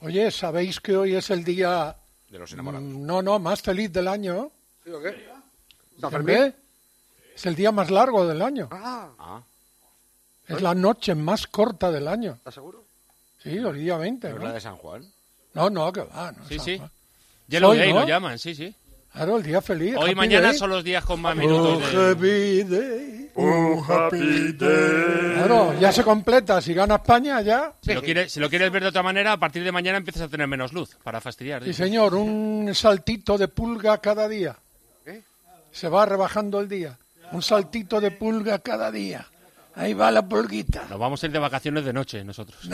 Oye, ¿sabéis que hoy es el día... De los enamorados. mm, No, no, más feliz del año? ¿Sí o qué? ¿San ¿Por Fermín? qué? Es el día más largo del año. Ah, Ah, Es la noche más corta del año. ¿estás seguro? Sí, el día 20, ¿no es ¿no? la de San Juan? No, no, que va. No, Sí, San sí. Juan. Hoy, Day ¿no? lo llaman, sí, sí. Claro, el día feliz. Hoy y mañana Day. son los días con más Oh, de- happy day. Claro, ya se completa. Si gana España, ya. Si lo, quieres, si lo quieres ver de otra manera, a partir de mañana empiezas a tener menos luz para fastidiar. Sí, dice. señor, un saltito de pulga cada día. ¿Qué? Se va rebajando el día. Un saltito de pulga cada día. Ahí va la pulguita. Nos vamos a ir de vacaciones de noche nosotros.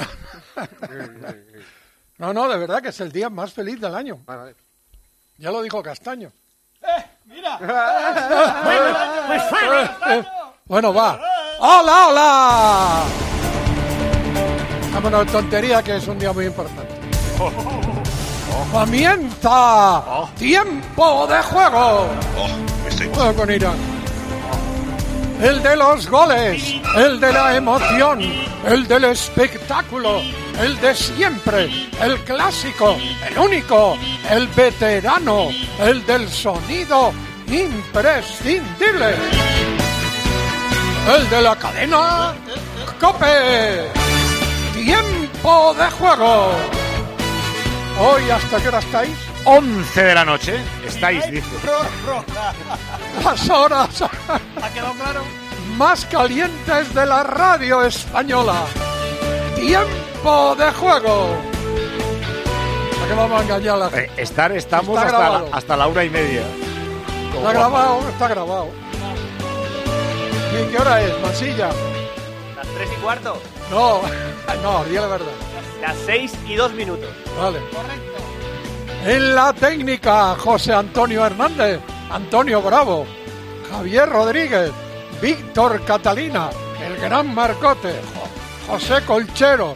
No, no, de verdad que es el día más feliz del año. Ya lo dijo Castaño. Bueno, va. ¡Hola, hola! Vámonos, tontería, que es un día muy importante. ¡Comienza! ¡Tiempo de juego! Juego con Irán. El de los goles, el de la emoción, el del espectáculo, el de siempre, el clásico, el único, el veterano, el del sonido imprescindible. El de la cadena Cope. Tiempo de juego. Hoy, ¿hasta qué hora estáis? 11 de la noche. Estáis, dice. Las horas más calientes de la radio española. Tiempo de juego. ¿A qué vamos a engañar a la gente? Eh, estar estamos hasta la, hasta la una y media. Está grabado, está grabado. ¿Y qué hora es, Masilla? Las 3 y cuarto. No, no, di la verdad. Las 6 y 2 minutos. Vale. En la técnica, José Antonio Hernández, Antonio Bravo, Javier Rodríguez, Víctor Catalina, el gran Marcote, Jo- José Colchero,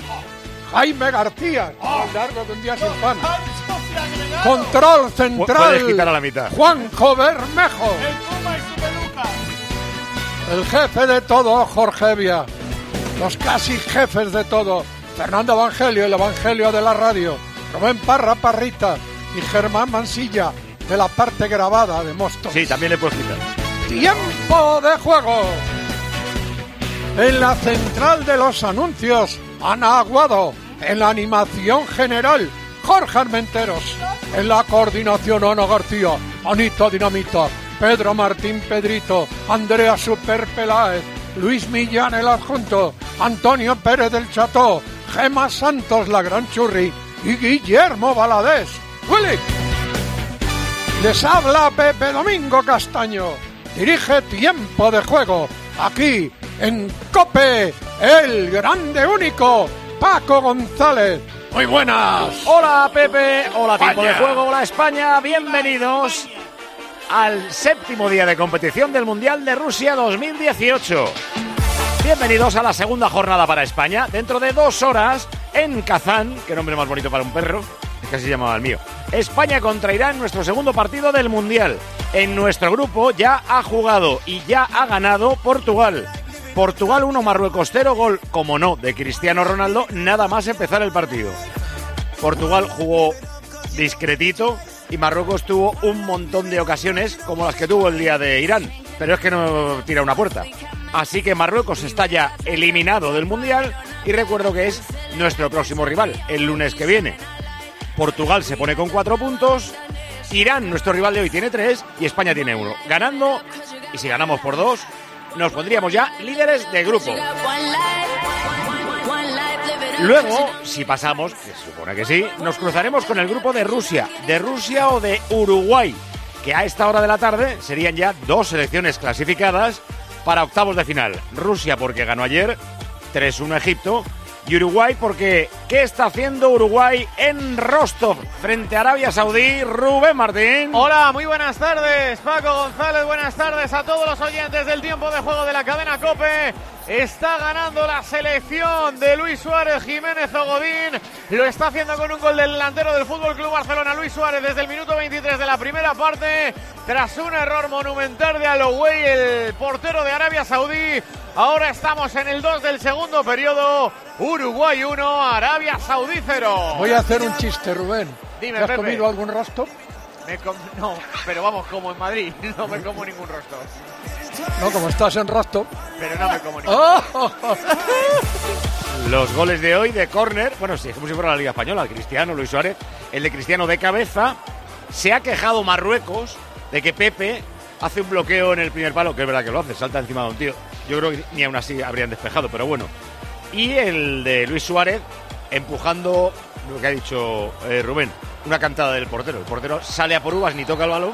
Jaime García, más largo que un día sin pan. Control central, Puedes quitar a la mitad. Juanjo Bermejo. El jefe de todo, Jorge Evia. Los casi jefes de todo, Fernando Evangelio, el Evangelio de la radio. Rubén Parra Parrita y Germán Mansilla, de la parte grabada de Mosto. Sí, también le quitar. Tiempo de juego. En la central de los anuncios, Ana Aguado. En la animación general, Jorge Armenteros. En la coordinación, Ana García, Anita Dinamita, Pedro Martín Pedrito, Andrea Super Peláez, Luis Millán el adjunto, Antonio Pérez del Cható, Gema Santos la Gran Churri y Guillermo Valadés. ¡Willy! Les habla Pepe Domingo Castaño. Dirige Tiempo de Juego. Aquí, en Cope, el grande único, Paco González. Muy buenas. Hola Pepe, hola tiempo de juego, hola España, bienvenidos al séptimo día de competición del Mundial de Rusia 2018. Bienvenidos a la segunda jornada para España, dentro de dos horas en Kazán, qué nombre más bonito para un perro, es que así llamaba el mío. España contra Irán, nuestro segundo partido del Mundial. En nuestro grupo ya ha jugado y ya ha ganado Portugal. Portugal 1, Marruecos 0, gol, como no, de Cristiano Ronaldo, nada más empezar el partido. Portugal jugó discretito y Marruecos tuvo un montón de ocasiones como las que tuvo el día de Irán, pero es que no tira una puerta. Así que Marruecos está ya eliminado del Mundial y recuerdo que es nuestro próximo rival el lunes que viene. Portugal se pone con cuatro puntos, Irán, nuestro rival de hoy, tiene tres y España tiene uno. Ganando, y si ganamos por dos, nos pondríamos ya líderes de grupo. Luego, si pasamos, que se supone que sí, nos cruzaremos con el grupo de Rusia, de Rusia o de Uruguay, que a esta hora de la tarde serían ya dos selecciones clasificadas para octavos de final. Rusia porque ganó ayer, 3-1 Egipto, y Uruguay porque ¿qué está haciendo Uruguay en Rostov frente a Arabia Saudí? Rubén Martín. Hola, muy buenas tardes, Paco González. Buenas tardes a todos los oyentes del tiempo de juego de la cadena Cope. Está ganando la selección de Luis Suárez Jiménez Ogodín. Lo está haciendo con un gol del delantero del Fútbol Club Barcelona, Luis Suárez, desde el minuto 23 de la primera parte. Tras un error monumental de Aloway, el portero de Arabia Saudí. Ahora estamos en el 2 del segundo periodo. Uruguay 1, Arabia Saudí 0. Voy a hacer un chiste, Rubén. Dime, ¿Te has Pepe. comido algún rostro? Me com- no, pero vamos, como en Madrid. No me como ningún rostro. No, como estás en rostro. Pero no me como ningún ¡Oh! Los goles de hoy de córner, bueno, sí, es como si fuera la Liga Española, Cristiano, Luis Suárez, el de Cristiano de cabeza. Se ha quejado Marruecos de que Pepe hace un bloqueo en el primer palo, que es verdad que lo hace, salta encima de un tío. Yo creo que ni aún así habrían despejado, pero bueno. Y el de Luis Suárez empujando lo que ha dicho eh, Rubén, una cantada del portero. El portero sale a por uvas, ni toca el balón.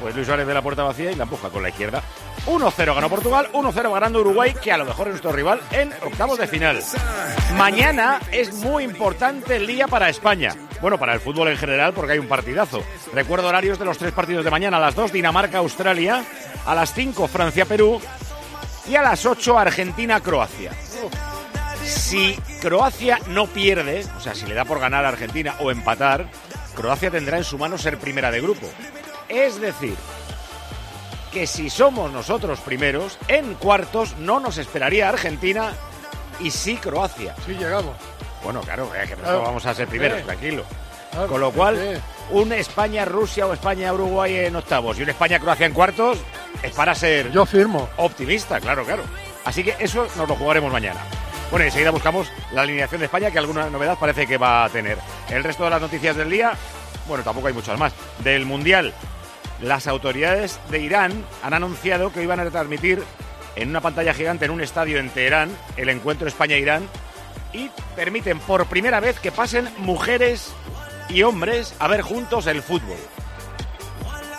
Pues Luis Suárez ve la puerta vacía y la empuja con la izquierda. 1-0 ganó Portugal, 1-0 ganando Uruguay, que a lo mejor es nuestro rival en octavos de final. Mañana es muy importante el día para España. Bueno, para el fútbol en general, porque hay un partidazo. Recuerdo horarios de los tres partidos de mañana. A las 2, Dinamarca-Australia. A las 5, Francia-Perú. Y a las 8, Argentina-Croacia. Si Croacia no pierde, o sea, si le da por ganar a Argentina o empatar, Croacia tendrá en su mano ser primera de grupo. Es decir, que si somos nosotros primeros, en cuartos no nos esperaría Argentina y sí Croacia. Sí, llegamos. Bueno, claro, eh, que Claro. no vamos a ser primeros, tranquilo. Con lo cual, un España-Rusia o España-Uruguay en octavos y un España-Croacia en cuartos es para ser Yo firmo. optimista, claro, claro. Así que eso nos lo jugaremos mañana. Bueno, y enseguida buscamos la alineación de España, que alguna novedad parece que va a tener. El resto de las noticias del día, bueno, tampoco hay muchas más. Del Mundial, las autoridades de Irán han anunciado que iban a retransmitir en una pantalla gigante en un estadio en Teherán el encuentro España-Irán y permiten por primera vez que pasen mujeres y hombres a ver juntos el fútbol.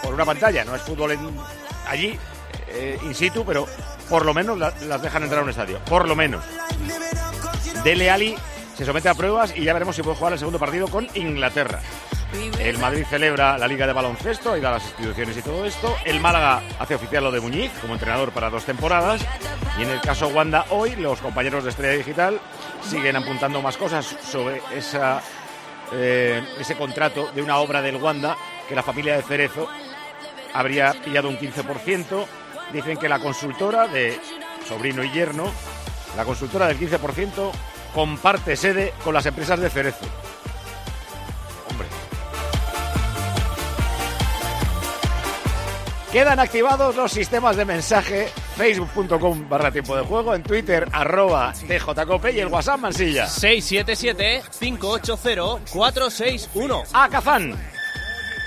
Por una pantalla, no es fútbol allí, eh, in situ, pero por lo menos la- las dejan entrar a un estadio. Por lo menos. Dele Ali se somete a pruebas y ya veremos si puede jugar el segundo partido con Inglaterra. El Madrid celebra la Liga de Baloncesto, ido a las instituciones y todo esto. El Málaga hace oficial lo de Muñiz como entrenador para dos temporadas. Y en el caso Wanda, hoy los compañeros de Estrella Digital siguen apuntando más cosas sobre eh, ese contrato de una obra del Wanda que la familia de Cerezo habría pillado un 15%. Dicen que la consultora de sobrino y yerno, la consultora del 15%, comparte sede con las empresas de Cerezo. Quedan activados los sistemas de mensaje facebook.com barra tiempo de juego, en Twitter arroba djcope y el WhatsApp Mansilla. 677-580-461. A Kazán.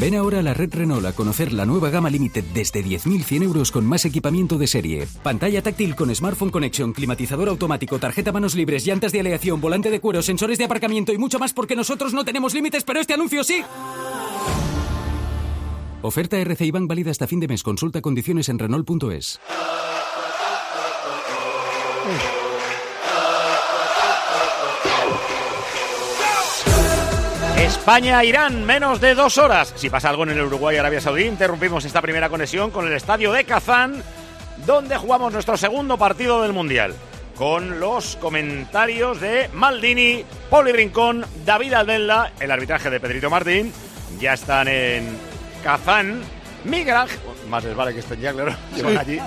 Ven ahora a la red Renault a conocer la nueva gama Limited desde 10.100 euros con más equipamiento de serie. Pantalla táctil con Smartphone Connection, climatizador automático, tarjeta manos libres, llantas de aleación, volante de cuero, sensores de aparcamiento y mucho más porque nosotros no tenemos límites, pero este anuncio sí. Oferta RCI Bank válida hasta fin de mes. Consulta condiciones en Renault.es. España-Irán, menos de dos horas. Si pasa algo en el Uruguay y Arabia Saudí, interrumpimos esta primera conexión con el estadio de Kazán, donde jugamos nuestro segundo partido del Mundial. Con los comentarios de Maldini, Poli Brincón, David Aldella, el arbitraje de Pedrito Martín. Ya están en Kazán. Miguel Ángel, más les vale que estén ya, claro, llevan allí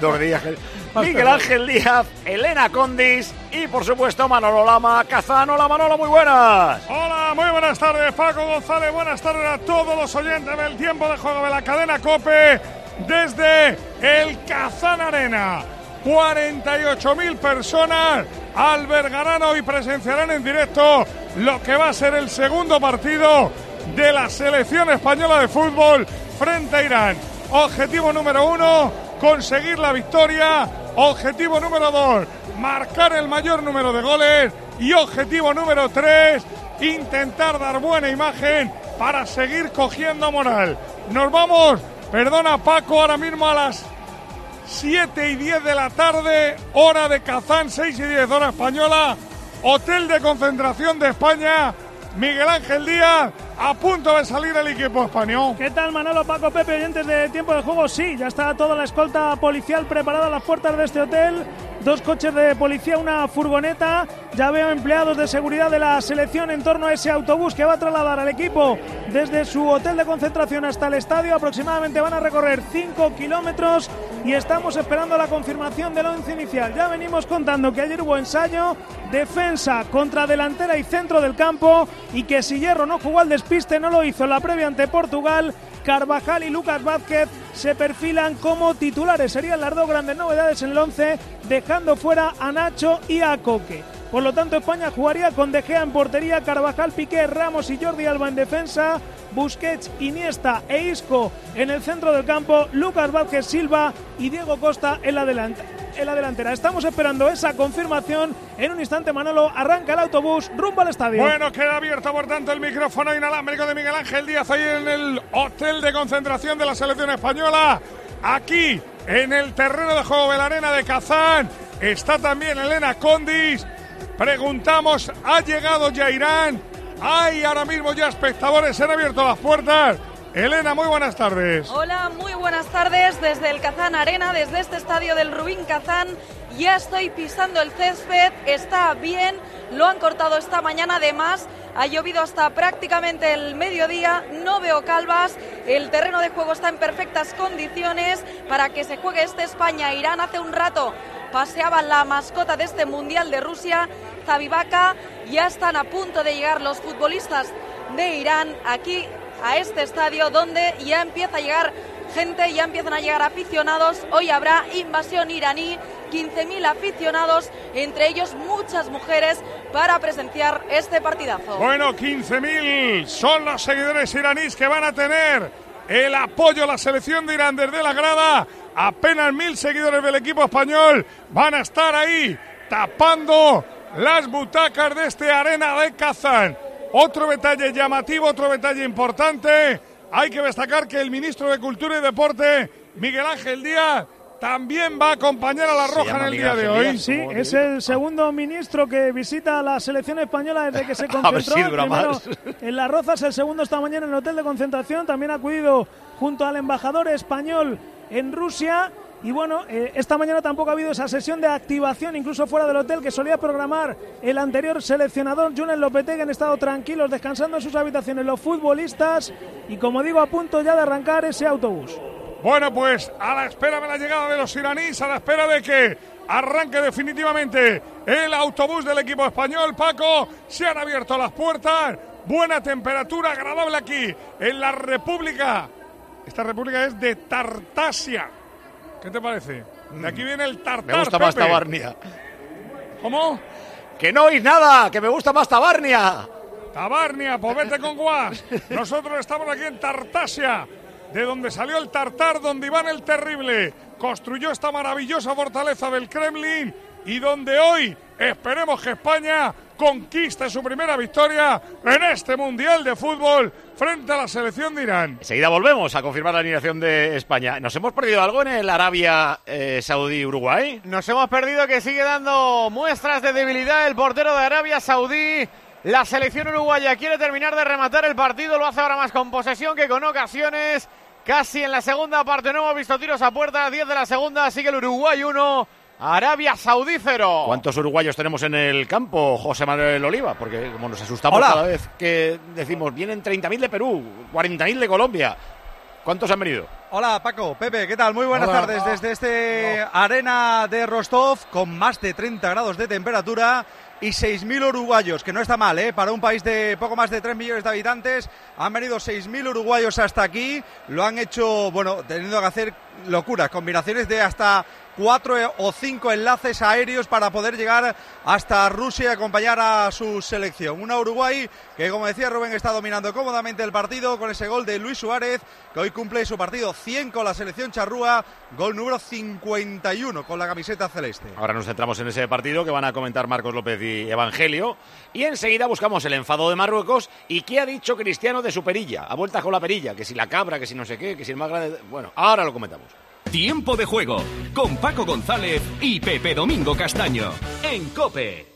dos días. Miguel Ángel Díaz, Elena Condis y por supuesto Manolo Lama, Kazán. Hola Manolo, muy buenas. Hola, muy buenas tardes, Paco González. Buenas tardes a todos los oyentes del tiempo de juego de la cadena Cope desde el Kazán Arena. 48.000 personas albergarán hoy, presenciarán en directo lo que va a ser el segundo partido de la selección española de fútbol frente a Irán. Objetivo número uno, conseguir la victoria. Objetivo número dos, marcar el mayor número de goles. Y objetivo número tres, intentar dar buena imagen para seguir cogiendo moral. Nos vamos, perdona Paco, ahora mismo a las 7 y 10 de la tarde, hora de Kazán, 6 y 10 hora española, hotel de concentración de España Miguel Ángel Díaz, a punto de salir el equipo español. ¿Qué tal Manolo, Paco, Pepe, oyentes de tiempo de juego? Sí, ya está toda la escolta policial preparada a las puertas de este hotel. Dos coches de policía, una furgoneta. Ya veo empleados de seguridad de la selección en torno a ese autobús que va a trasladar al equipo desde su hotel de concentración hasta el estadio. Aproximadamente van a recorrer 5 kilómetros y estamos esperando la confirmación del once inicial. Ya venimos contando que ayer hubo ensayo, defensa contra delantera y centro del campo y que si Hierro no jugó al despiste, no lo hizo en la previa ante Portugal. Carvajal y Lucas Vázquez se perfilan como titulares. Serían las dos grandes novedades en el 11, dejando fuera a Nacho y a Coque. Por lo tanto, España jugaría con De Gea en portería, Carvajal, Piqué, Ramos y Jordi Alba en defensa, Busquets, Iniesta e Isco en el centro del campo, Lucas Vázquez Silva y Diego Costa en la delantera en la delantera. Estamos esperando esa confirmación. En un instante, Manolo arranca el autobús rumbo al estadio. Bueno, queda abierto por tanto el micrófono inalámbrico de Miguel Ángel Díaz ahí en el hotel de concentración de la selección española. Aquí, en el terreno de juego de la arena de Kazán, está también Elena Condis. Preguntamos, ¿ha llegado ya Irán? Hay ahora mismo ya espectadores, se han abierto las puertas. Elena, muy buenas tardes. Hola, muy buenas tardes desde el Kazán Arena, desde este estadio del Rubín Kazán. Ya estoy pisando el césped, está bien, lo han cortado esta mañana además. Ha llovido hasta prácticamente el mediodía, no veo calvas, el terreno de juego está en perfectas condiciones para que se juegue este España-Irán. Hace un rato paseaba la mascota de este Mundial de Rusia, Zabibaka. Ya están a punto de llegar los futbolistas de Irán aquí a este estadio donde ya empieza a llegar gente, ya empiezan a llegar aficionados. Hoy habrá invasión iraní, 15.000 aficionados, entre ellos muchas mujeres, para presenciar este partidazo. Bueno, 15.000 son los seguidores iraníes que van a tener el apoyo a la selección de Irán desde la grada. Apenas mil seguidores del equipo español van a estar ahí tapando las butacas de este arena de Kazán. Otro detalle llamativo, otro detalle importante. Hay que destacar que el ministro de Cultura y Deporte, Miguel Ángel Díaz, también va a acompañar a la Roja en el día de hoy. Sí, es el segundo ministro que visita la selección española desde que se concentró. Primero en Las Rozas, el segundo esta mañana en el hotel de concentración. También ha acudido junto al embajador español en Rusia. Y bueno, eh, esta mañana tampoco ha habido esa sesión de activación, incluso fuera del hotel, que solía programar el anterior seleccionador, Junen Lopetegui. Han estado tranquilos, descansando en sus habitaciones los futbolistas. Y como digo, a punto ya de arrancar ese autobús. Bueno, pues a la espera de la llegada de los iraníes, a la espera de que arranque definitivamente el autobús del equipo español, Paco, se han abierto las puertas, buena temperatura, agradable aquí en la República. Esta república es de Tartasia. ¿Qué te parece? De aquí viene el tartar. Me gusta más. Tabarnia. ¿Cómo? Que no oís nada, que me gusta más Tabarnia. Tabarnia, pues vete con guas. Nosotros estamos aquí en Tartasia, de donde salió el Tartar, donde Iván el Terrible construyó esta maravillosa fortaleza del Kremlin y donde hoy esperemos que España conquiste su primera victoria en este Mundial de Fútbol frente a la selección de Irán. Enseguida volvemos a confirmar la alineación de España. ¿Nos hemos perdido algo en el Arabia eh, Saudí-Uruguay? Nos hemos perdido que sigue dando muestras de debilidad el portero de Arabia Saudí. La selección uruguaya quiere terminar de rematar el partido, lo hace ahora más con posesión que con ocasiones. Casi en la segunda parte no hemos visto tiros a puerta, 10 de la segunda, sigue el Uruguay 1, Arabia Saudí 0. ¿Cuántos uruguayos tenemos en el campo, José Manuel Oliva? Porque como nos asustamos Hola. cada vez que decimos, vienen 30.000 de Perú, 40.000 de Colombia. ¿Cuántos han venido? Hola Paco, Pepe, ¿qué tal? Muy buenas Hola. tardes desde este arena de Rostov con más de 30 grados de temperatura y 6.000 uruguayos, que no está mal, ¿eh? Para un país de poco más de 3 millones de habitantes, han venido 6.000 uruguayos hasta aquí, lo han hecho, bueno, teniendo que hacer locuras, combinaciones de hasta cuatro o cinco enlaces aéreos para poder llegar hasta Rusia y acompañar a su selección. Una Uruguay que, como decía Rubén, está dominando cómodamente el partido con ese gol de Luis Suárez, que hoy cumple su partido 100 con la selección charrúa, gol número 51 con la camiseta celeste. Ahora nos centramos en ese partido que van a comentar Marcos López y Evangelio. Y enseguida buscamos el enfado de Marruecos y qué ha dicho Cristiano de su perilla. A vuelta con la perilla, que si la cabra, que si no sé qué, que si el más grande. Bueno, ahora lo comentamos. Tiempo de juego con Paco González y Pepe Domingo Castaño en Cope.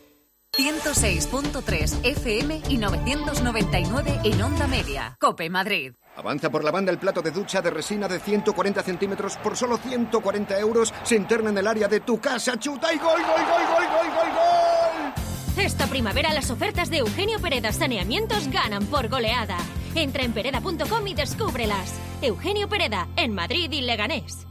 106.3 FM y 999 en onda media. Cope Madrid. Avanza por la banda el plato de ducha de resina de 140 centímetros por solo 140 euros. Se interna en el área de tu casa. Chuta y gol, gol, gol, gol, gol, gol, gol. Esta primavera las ofertas de Eugenio Pereda Saneamientos ganan por goleada. Entra en pereda.com y descúbrelas. Eugenio Pereda, en Madrid y Leganés.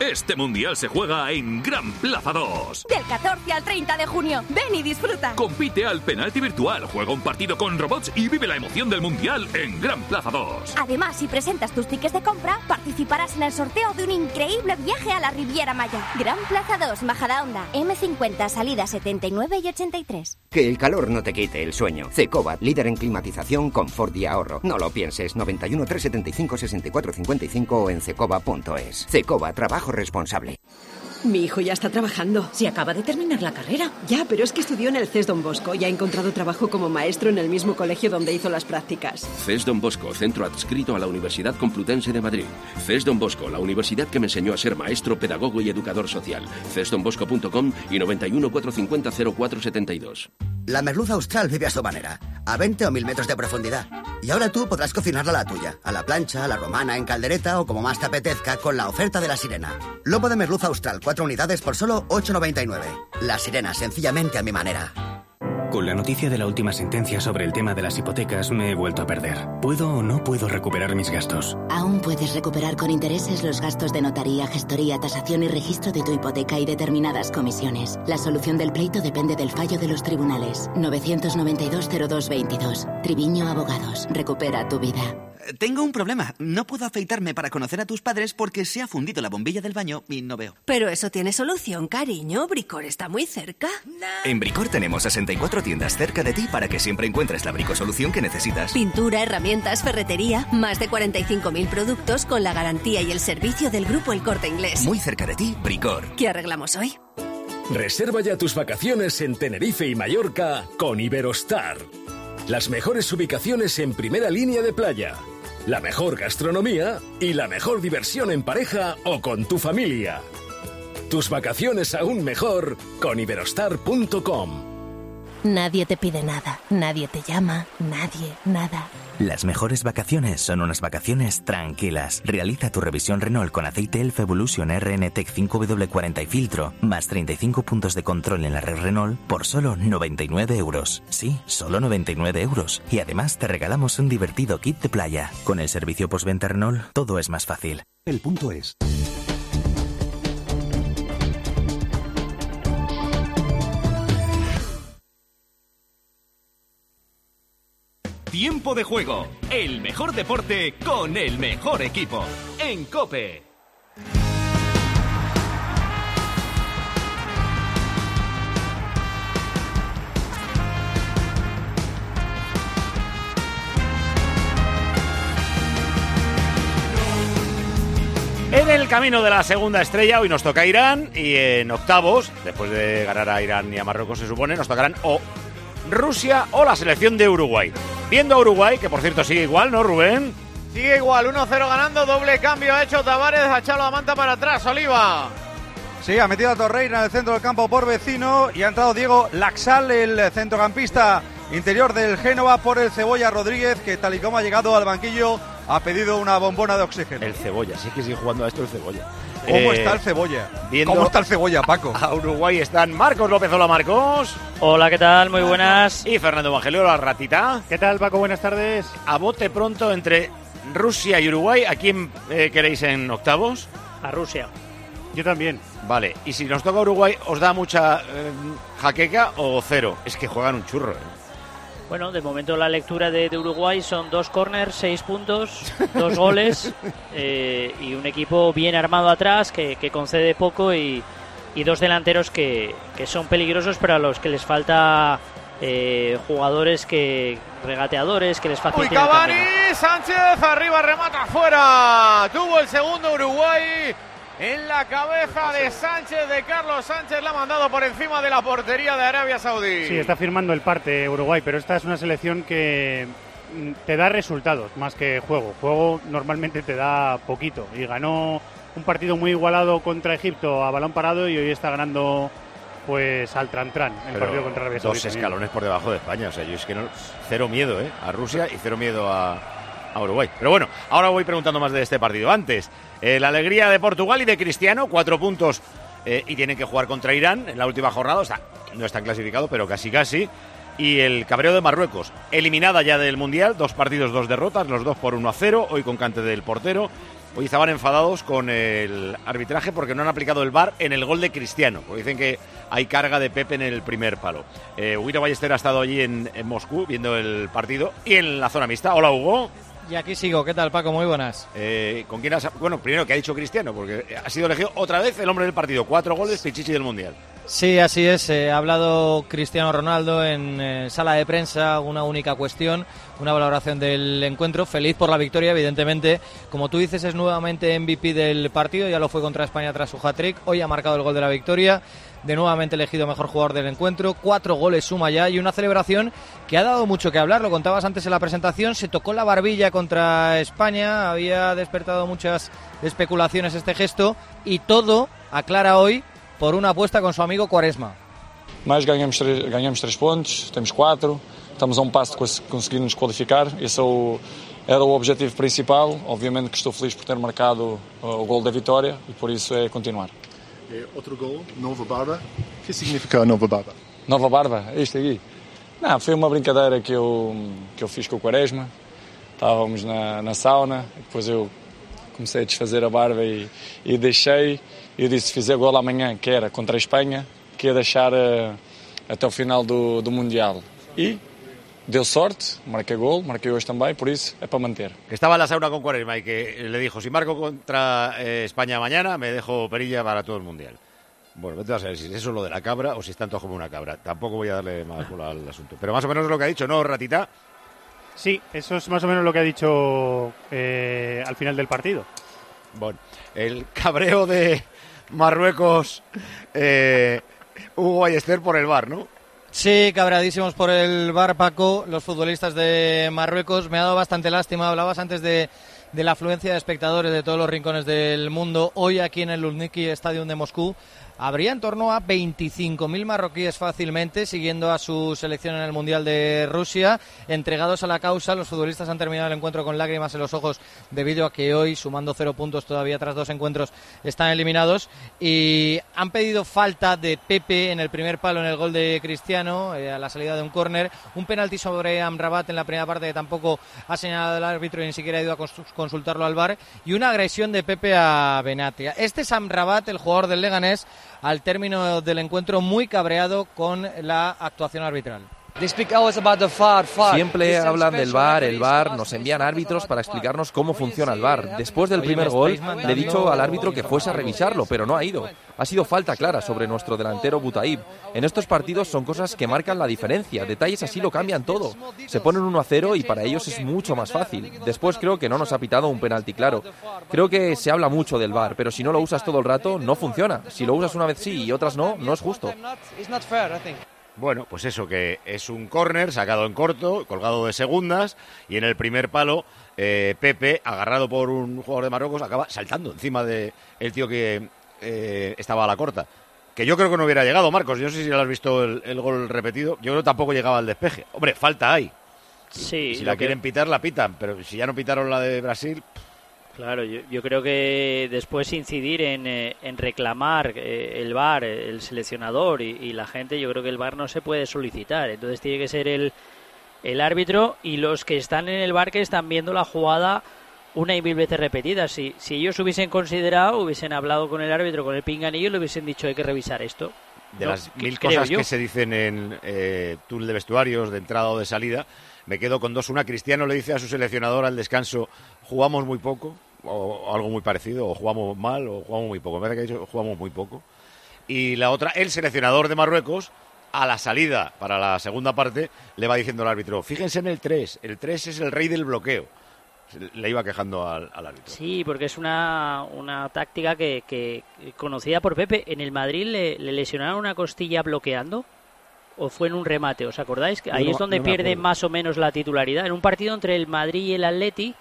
Este mundial se juega en Gran Plaza 2. Del 14 al 30 de junio. Ven y disfruta. Compite al penalti virtual, juega un partido con robots y vive la emoción del mundial en Gran Plaza 2. Además, si presentas tus tickets de compra, participarás en el sorteo de un increíble viaje a la Riviera Maya. Gran Plaza 2, Majadahonda, M50, salida 79 y 83. Que el calor no te quite el sueño. Cecoba, líder en climatización, confort y ahorro. No lo pienses. 91 375 64 55 o en cecoba.es. Cecoba, trabajo responsable. Mi hijo ya está trabajando. Si acaba de terminar la carrera. Ya, pero es que estudió en el CES Don Bosco y ha encontrado trabajo como maestro en el mismo colegio donde hizo las prácticas. CES Don Bosco, centro adscrito a la Universidad Complutense de Madrid. CES Don Bosco, la universidad que me enseñó a ser maestro, pedagogo y educador social. cesdonbosco.com y 91 450 0472. La merluza austral vive a su manera, a 20 o 1000 metros de profundidad. Y ahora tú podrás cocinarla a la tuya, a la plancha, a la romana, en caldereta o como más te apetezca con la oferta de la sirena. Lobo de merluza austral, 4 unidades por solo 8,99. La sirena, sencillamente a mi manera. Con la noticia de la última sentencia sobre el tema de las hipotecas me he vuelto a perder. ¿Puedo o no puedo recuperar mis gastos? Aún puedes recuperar con intereses los gastos de notaría, gestoría, tasación y registro de tu hipoteca y determinadas comisiones. La solución del pleito depende del fallo de los tribunales. 992-0222. Triviño Abogados. Recupera tu vida. Tengo un problema. No puedo afeitarme para conocer a tus padres porque se ha fundido la bombilla del baño y no veo. Pero eso tiene solución, cariño. Bricor está muy cerca. En Bricor tenemos 64 tiendas cerca de ti para que siempre encuentres la bricosolución que necesitas. Pintura, herramientas, ferretería, más de 45.000 productos con la garantía y el servicio del grupo El Corte Inglés. Muy cerca de ti, Bricor. ¿Qué arreglamos hoy? Reserva ya tus vacaciones en Tenerife y Mallorca con Iberostar. Las mejores ubicaciones en primera línea de playa, la mejor gastronomía y la mejor diversión en pareja o con tu familia. Tus vacaciones aún mejor con iberostar.com. Nadie te pide nada, nadie te llama, nadie, nada. Las mejores vacaciones son unas vacaciones tranquilas. Realiza tu revisión Renault con aceite Elf Evolution RN Tech 5W40 y filtro, más 35 puntos de control en la red Renault por solo 99 euros. Sí, solo 99 euros. Y además te regalamos un divertido kit de playa. Con el servicio postventa Renault, todo es más fácil. El punto es. Tiempo de juego, el mejor deporte con el mejor equipo. En Cope. En el camino de la segunda estrella, hoy nos toca Irán y en octavos, después de ganar a Irán y a Marruecos se supone, nos tocarán o Rusia o la selección de Uruguay. Viendo a Uruguay, que por cierto sigue igual, ¿no, Rubén? Sigue igual, 1-0 ganando, doble cambio ha hecho Tavares, ha echado la manta para atrás, Oliva. Sí, ha metido a Torreira en el centro del campo por vecino y ha entrado Diego Laxal, el centrocampista interior del Génova, por el Cebolla Rodríguez, que tal y como ha llegado al banquillo ha pedido una bombona de oxígeno. El Cebolla, sí que sigue jugando a esto el Cebolla. ¿Cómo Eh, está el Cebolla? viendo- ¿Cómo está el Cebolla, Paco? A Uruguay están Marcos López. Hola, Marcos. Hola, ¿qué tal? Muy buenas. Y Fernando Evangelio, la ratita. ¿Qué tal, Paco? Buenas tardes. A bote pronto entre Rusia y Uruguay. ¿A quién eh, queréis en octavos? A Rusia. Yo también. Vale, y si nos toca Uruguay, ¿os da mucha eh, jaqueca o cero? Es que juegan un churro. ¿eh? Bueno, de momento la lectura de, de Uruguay son dos corners, seis puntos, dos goles eh, y un equipo bien armado atrás que, que concede poco y, y dos delanteros que, que son peligrosos pero a los que les falta eh, jugadores que regateadores que les Uy, faciliten el Cavani. Sánchez, arriba, remata fuera. Tuvo el segundo Uruguay en la cabeza de Sánchez, de Carlos Sánchez, la ha mandado por encima de la portería de Arabia Saudí. Sí, está firmando el parte Uruguay, pero esta es una selección que mm, te da resultados más que juego. Juego normalmente te da poquito y ganó un partido muy igualado contra Egipto a balón parado y hoy está ganando pues al Trantran el Pero partido contra Arabia dos Saudita. escalones por debajo de España. O sea, yo es que no. Cero miedo, ¿eh? A Rusia y cero miedo a, a Uruguay. Pero bueno, ahora voy preguntando más de este partido. Antes, eh, la alegría de Portugal y de Cristiano, cuatro puntos eh, y tienen que jugar contra Irán en la última jornada. O sea, no están clasificados, pero casi casi. Y el cabreo de Marruecos, eliminada ya del Mundial, dos partidos, dos derrotas, los dos por 1 a 0, hoy con cante del portero. Hoy estaban enfadados con el arbitraje porque no han aplicado el VAR en el gol de Cristiano. Porque dicen que hay carga de Pepe en el primer palo. Eh, Hugo Ballester ha estado allí en, en Moscú viendo el partido y en la zona mixta. Hola Hugo. Y aquí sigo, ¿qué tal Paco? Muy buenas. Eh, ¿Con quién has.? Bueno, primero, que ha dicho Cristiano? Porque ha sido elegido otra vez el hombre del partido. Cuatro goles, Pichichi del Mundial. Sí, así es. eh, ha hablado Cristiano Ronaldo en eh, sala de prensa, una única cuestión, una valoración del encuentro. Feliz por la victoria, evidentemente. Como tú dices, es nuevamente MVP del partido, ya lo fue contra España tras su hat-trick. Hoy ha marcado el gol de la victoria. De nuevamente elegido mejor jugador del encuentro. Cuatro goles suma ya y una celebración que ha dado mucho que hablar. Lo contabas antes en la presentación. Se tocó la barbilla contra España. Había despertado muchas especulaciones este gesto. Y todo aclara hoy por una apuesta con su amigo Quaresma. Mas ganhamos ganhamos três pontos, temos quatro, estamos a um passo de cons- conseguir nos qualificar. Era o objetivo principal. Obviamente que estou feliz por ter marcado uh, o gol da vitória e por isso é continuar. Eh, outro gol, nova barba. O que significa nova barba? Nova barba, é isto aqui. Não, foi uma brincadeira que eu, que eu fiz com o Quaresma. Estávamos na, na sauna, depois eu comecei a desfazer a barba e, e deixei. Eu disse: se fizer gol amanhã, que era contra a Espanha, que ia deixar eh, até o final do, do Mundial. E deu sorte, marquei gol, marquei hoje também, por isso é para manter. Que estaba en la sauna con Cuaresma y que le dijo: si marco contra eh, España mañana, me dejo perilla para todo el Mundial. Bueno, vete a saber si eso es lo de la cabra o si es tanto como una cabra. Tampoco voy a darle más bola al asunto. Pero más o menos es lo que ha dicho, ¿no, Ratita? Sí, eso es más o menos lo que ha dicho eh, al final del partido. Bueno, el cabreo de Marruecos, eh, Hugo Ballester por el bar, ¿no? Sí, cabradísimos por el bar, Paco, los futbolistas de Marruecos. Me ha dado bastante lástima. Hablabas antes de, la afluencia de espectadores de todos los rincones del mundo. Hoy aquí en el Luzhniki Stadium de Moscú habría en torno a 25.000 marroquíes fácilmente siguiendo a su selección en el Mundial de Rusia. Entregados a la causa, los futbolistas han terminado el encuentro con lágrimas en los ojos debido a que hoy, sumando cero puntos todavía tras dos encuentros, están eliminados. Y han pedido falta de Pepe en el primer palo en el gol de Cristiano, eh, a la salida de un córner. Un penalti sobre Amrabat en la primera parte que tampoco ha señalado el árbitro y ni siquiera ha ido a cons- consultarlo al VAR. Y una agresión de Pepe a Benatia. Este es Amrabat, el jugador del Leganés, al término del encuentro muy cabreado con la actuación arbitral. Siempre hablan del VAR, el VAR, nos envían árbitros para explicarnos cómo funciona el VAR. Después del primer ¿me gol le he dicho al árbitro que fuese a revisarlo, pero no ha ido. Ha sido falta clara sobre nuestro delantero Butaib. En estos partidos son cosas que marcan la diferencia, detalles así lo cambian todo. Se ponen 1 a 0 y para ellos es mucho más fácil. Después creo que no nos ha pitado un penalti claro. Creo que se habla mucho del VAR, pero si no lo usas todo el rato no funciona. Si lo usas una vez sí y otras no, no es justo. Bueno, pues eso, que es un córner sacado en corto, colgado de segundas, y en el primer palo, eh, Pepe, agarrado por un jugador de Marruecos, acaba saltando encima de el tío que eh, estaba a la corta. Que yo creo que no hubiera llegado, Marcos. Yo no sé si lo has visto el, el gol repetido. Yo creo que tampoco llegaba al despeje. Hombre, falta hay. Sí, si la que- quieren pitar, la pitan. Pero si ya no pitaron la de Brasil, Claro, yo, yo creo que después incidir en, eh, en reclamar eh, el VAR, eh, el seleccionador y, y la gente, yo creo que el VAR no se puede solicitar. Entonces tiene que ser el, el árbitro y los que están en el VAR que están viendo la jugada una y mil veces repetida. Si, si ellos hubiesen considerado, hubiesen hablado con el árbitro, con el pinganillo, y le hubiesen dicho hay que revisar esto. de No, las mil cosas yo. que se dicen en eh, túnel de vestuarios, de entrada o de salida, me quedo con dos. Una, Cristiano le dice a su seleccionador al descanso, jugamos muy poco, o, algo muy parecido, o jugamos mal, o jugamos muy poco. Me parece que ha dicho, jugamos muy poco. Y la otra, el seleccionador de Marruecos, a la salida para la segunda parte, le va diciendo al árbitro, fíjense en el 3, el 3 es el rey del bloqueo. Le iba quejando al, al árbitro. Sí, porque es una, una táctica que, que conocida por Pepe. En el Madrid le, le lesionaron una costilla bloqueando o fue en un remate, ¿os acordáis? Ahí no es donde no pierde acuerdo. más o menos la titularidad. En un partido entre el Madrid y el Atleti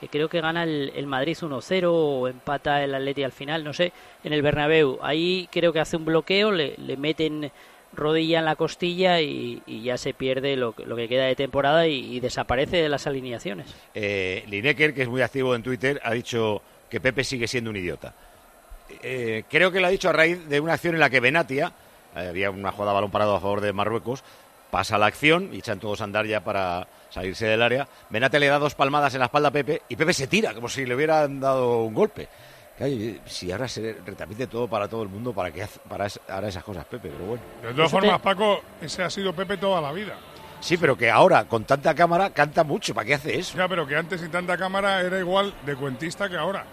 que creo que gana el, el Madrid 1-0 o empata el Atleti al final, no sé, en el Bernabéu. Ahí creo que hace un bloqueo, le, le meten rodilla en la costilla y, ya se pierde lo, lo que queda de temporada y, desaparece de las alineaciones. Eh, Lineker, que es muy activo en Twitter, ha dicho que Pepe sigue siendo un idiota. Eh, creo que lo ha dicho a raíz de una acción en la que Benatia, eh, había una jugada balón parado a favor de Marruecos, pasa la acción y echan todos a andar ya para salirse del área. Benatia le da dos palmadas en la espalda a Pepe y Pepe se tira como si le hubieran dado un golpe. Y si ahora se repite todo para todo el mundo, ¿para qué hace- para ahora esas cosas, Pepe? Pero bueno. De todas formas, Paco, ese ha sido Pepe toda la vida. Sí, pero que ahora, con tanta cámara, canta mucho. ¿Para qué hace eso? Ya, pero que antes sin tanta cámara era igual de cuentista que ahora.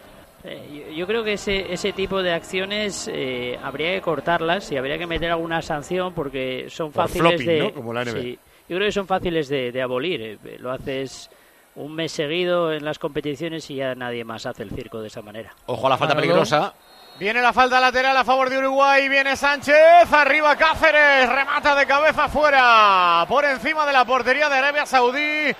Eh, yo, yo creo que ese, ese tipo de acciones eh, habría que cortarlas y habría que meter alguna sanción porque son Por fáciles flopping, de. ¿no? Como la NBA. Sí, yo creo que son fáciles de, de abolir. eh, Lo haces un mes seguido en las competiciones y ya nadie más hace el circo de esa manera. Ojo a la falta peligrosa. Viene la falta lateral a favor de Uruguay, viene Sánchez, arriba Cáceres, remata de cabeza fuera, por encima de la portería de Arabia Saudí.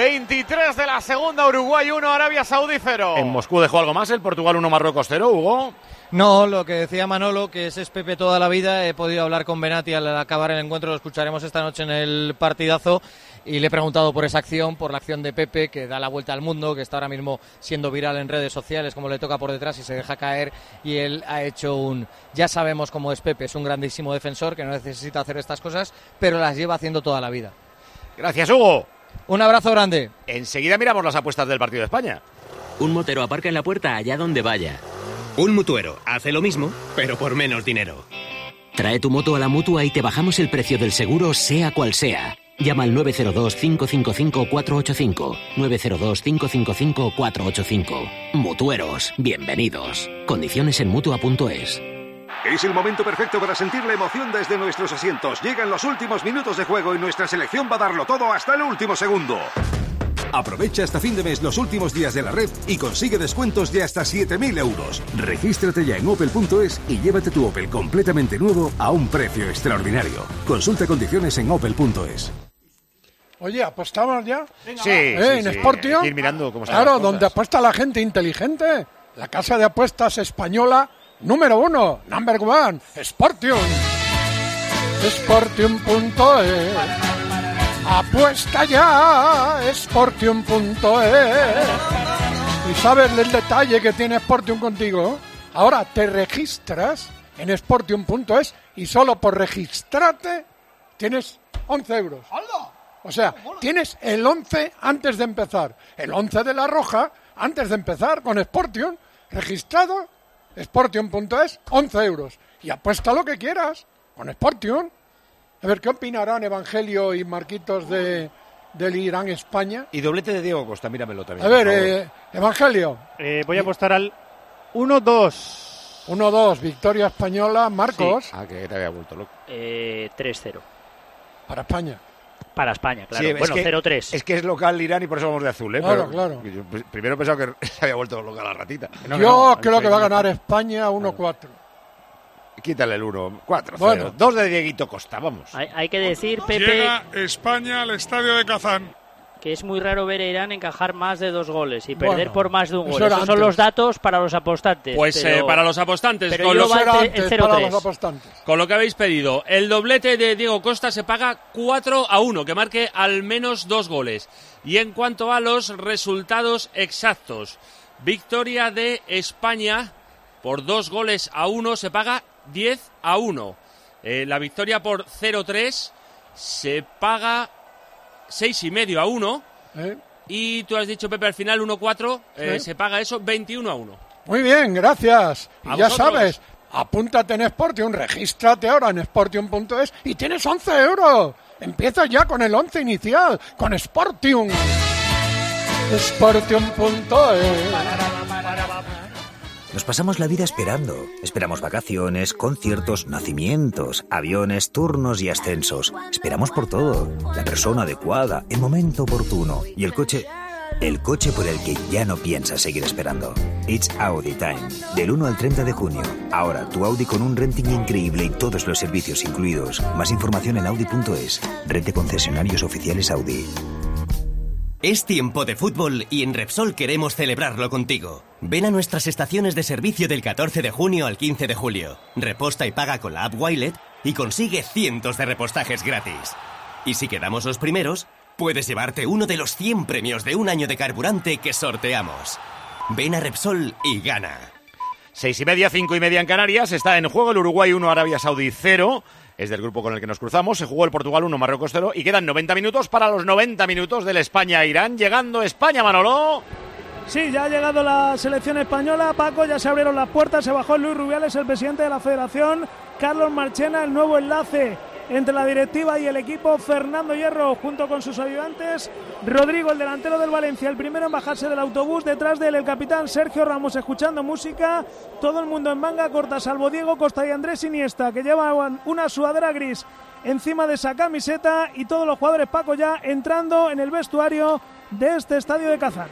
23 de la segunda, Uruguay 1, Arabia Saudí 0. En Moscú dejó algo más el Portugal 1, Marruecos 0, Hugo. No, lo que decía Manolo, que ese es Pepe toda la vida. He podido hablar con Benati al acabar el encuentro, lo escucharemos esta noche en el partidazo. Y le he preguntado por esa acción, por la acción de Pepe, que da la vuelta al mundo, que está ahora mismo siendo viral en redes sociales, como le toca por detrás y se deja caer. Y él ha hecho un. Ya sabemos cómo es Pepe, es un grandísimo defensor que no necesita hacer estas cosas, pero las lleva haciendo toda la vida. Gracias, Hugo. Un abrazo grande. Enseguida miramos las apuestas del partido de España. Un motero aparca en la puerta allá donde vaya. Un mutuero hace lo mismo, pero por menos dinero. Trae tu moto a la mutua y te bajamos el precio del seguro, sea cual sea. Llama al 902-555-485. 902-555-485. Mutueros, bienvenidos. Condiciones en mutua.es. Es el momento perfecto para sentir la emoción desde nuestros asientos. Llegan los últimos minutos de juego y nuestra selección va a darlo todo hasta el último segundo. Aprovecha hasta fin de mes los últimos días de la red y consigue descuentos de hasta 7.000 euros. Regístrate ya en opel.es y llévate tu Opel completamente nuevo a un precio extraordinario. Consulta condiciones en opel.es. Oye, ¿apostamos ya? Sí, ¿Eh? sí, ¿En sí. Sportio? Ir mirando cómo están Claro, donde apuesta la gente inteligente. La casa de apuestas española número uno, number one, Sportium. Sportium.es. Apuesta ya, Sportium.es. ¿Y sabes el detalle que tiene Sportium contigo? Ahora te registras en Sportium.es y solo por registrarte tienes 11 euros. O sea, tienes el 11 antes de empezar. El 11 de la roja antes de empezar con Sportium, registrado, Sportium.es, 11 euros. Y apuesta lo que quieras con Sportium. A ver, ¿qué opinarán Evangelio y Marquitos de, del Irán-España? Y doblete de Diego Costa, míramelo también. A ver, eh, Evangelio. Eh, voy a apostar al 1-2. 1-2, victoria española. Marcos, Ah, que te había vuelto loco. Eh, 3-0. para España. Para España, claro. Sí, es bueno, que- 0-3. Es que es local Irán y por eso vamos de azul, ¿eh? Claro, Pero claro. yo pr- primero he pensado que se había vuelto loca la ratita. Yo creo que va a ganar España 1-4. Quítale el 1, 4, Bueno. 0. Dos de Dieguito Costa, vamos. Hay, hay que decir, Pepe, Llega España al estadio de Kazán. Que es muy raro ver a Irán encajar más de dos goles y Bueno, perder por más de un gol. son antes. los datos para los apostantes. Pues eh, para los apostantes, pero con, los- te- el 0-3. apostantes. con lo que habéis pedido, el doblete de Diego Costa se paga 4 a 1, que marque al menos dos goles. Y en cuanto a los resultados exactos, victoria de España por dos goles a 1 se paga 10 a 1. Eh, la victoria por 0-3 se paga seis y medio a 1. ¿Eh? Y tú has dicho, Pepe, al final 1-4, eh, Sí. se paga eso 21 a 1. Muy bien, gracias. Y ya vosotros. sabes, apúntate en Sportium, regístrate ahora en Sportium.es y tienes 11 euros. Empieza ya con el 11 inicial, con Sportium. Sportium.es. Nos pasamos la vida esperando. Esperamos vacaciones, conciertos, nacimientos, aviones, turnos y ascensos. Esperamos por todo. La persona adecuada, el momento oportuno. Y el coche... El coche por el que ya no piensas seguir esperando. It's Audi Time. Del 1 al 30 de junio. Ahora, tu Audi con un renting increíble y todos los servicios incluidos. Más información en Audi.es. Red de concesionarios oficiales Audi. Es tiempo de fútbol y en Repsol queremos celebrarlo contigo. Ven a nuestras estaciones de servicio del 14 de junio al 15 de julio. Reposta y paga con la app Wilet y consigue cientos de repostajes gratis. Y si quedamos los primeros, puedes llevarte uno de los 100 premios de un año de carburante que sorteamos. Ven a Repsol y gana. Seis y media, cinco y media en Canarias. Está en juego el Uruguay 1, Arabia Saudí 0. Es del grupo con el que nos cruzamos. Se jugó el Portugal 1, Marruecos 0. Y quedan 90 minutos para los 90 minutos del España-Irán. Llegando España, Manolo. Sí, ya ha llegado la selección española. Paco, ya se abrieron las puertas. Se bajó Luis Rubiales, el presidente de la federación. Carlos Marchena, el nuevo enlace entre la directiva y el equipo. Fernando Hierro junto con sus ayudantes. Rodrigo, el delantero del Valencia, el primero en bajarse del autobús. Detrás de él el capitán Sergio Ramos escuchando música. Todo el mundo en manga corta, salvo Diego Costa y Andrés Iniesta, que llevaban una sudadera gris encima de esa camiseta. Y todos los jugadores Paco ya entrando en el vestuario de este estadio de Kazán.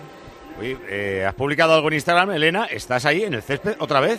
Eh, ¿Has publicado algo en Instagram, Elena? ¿Estás ahí en el césped otra vez?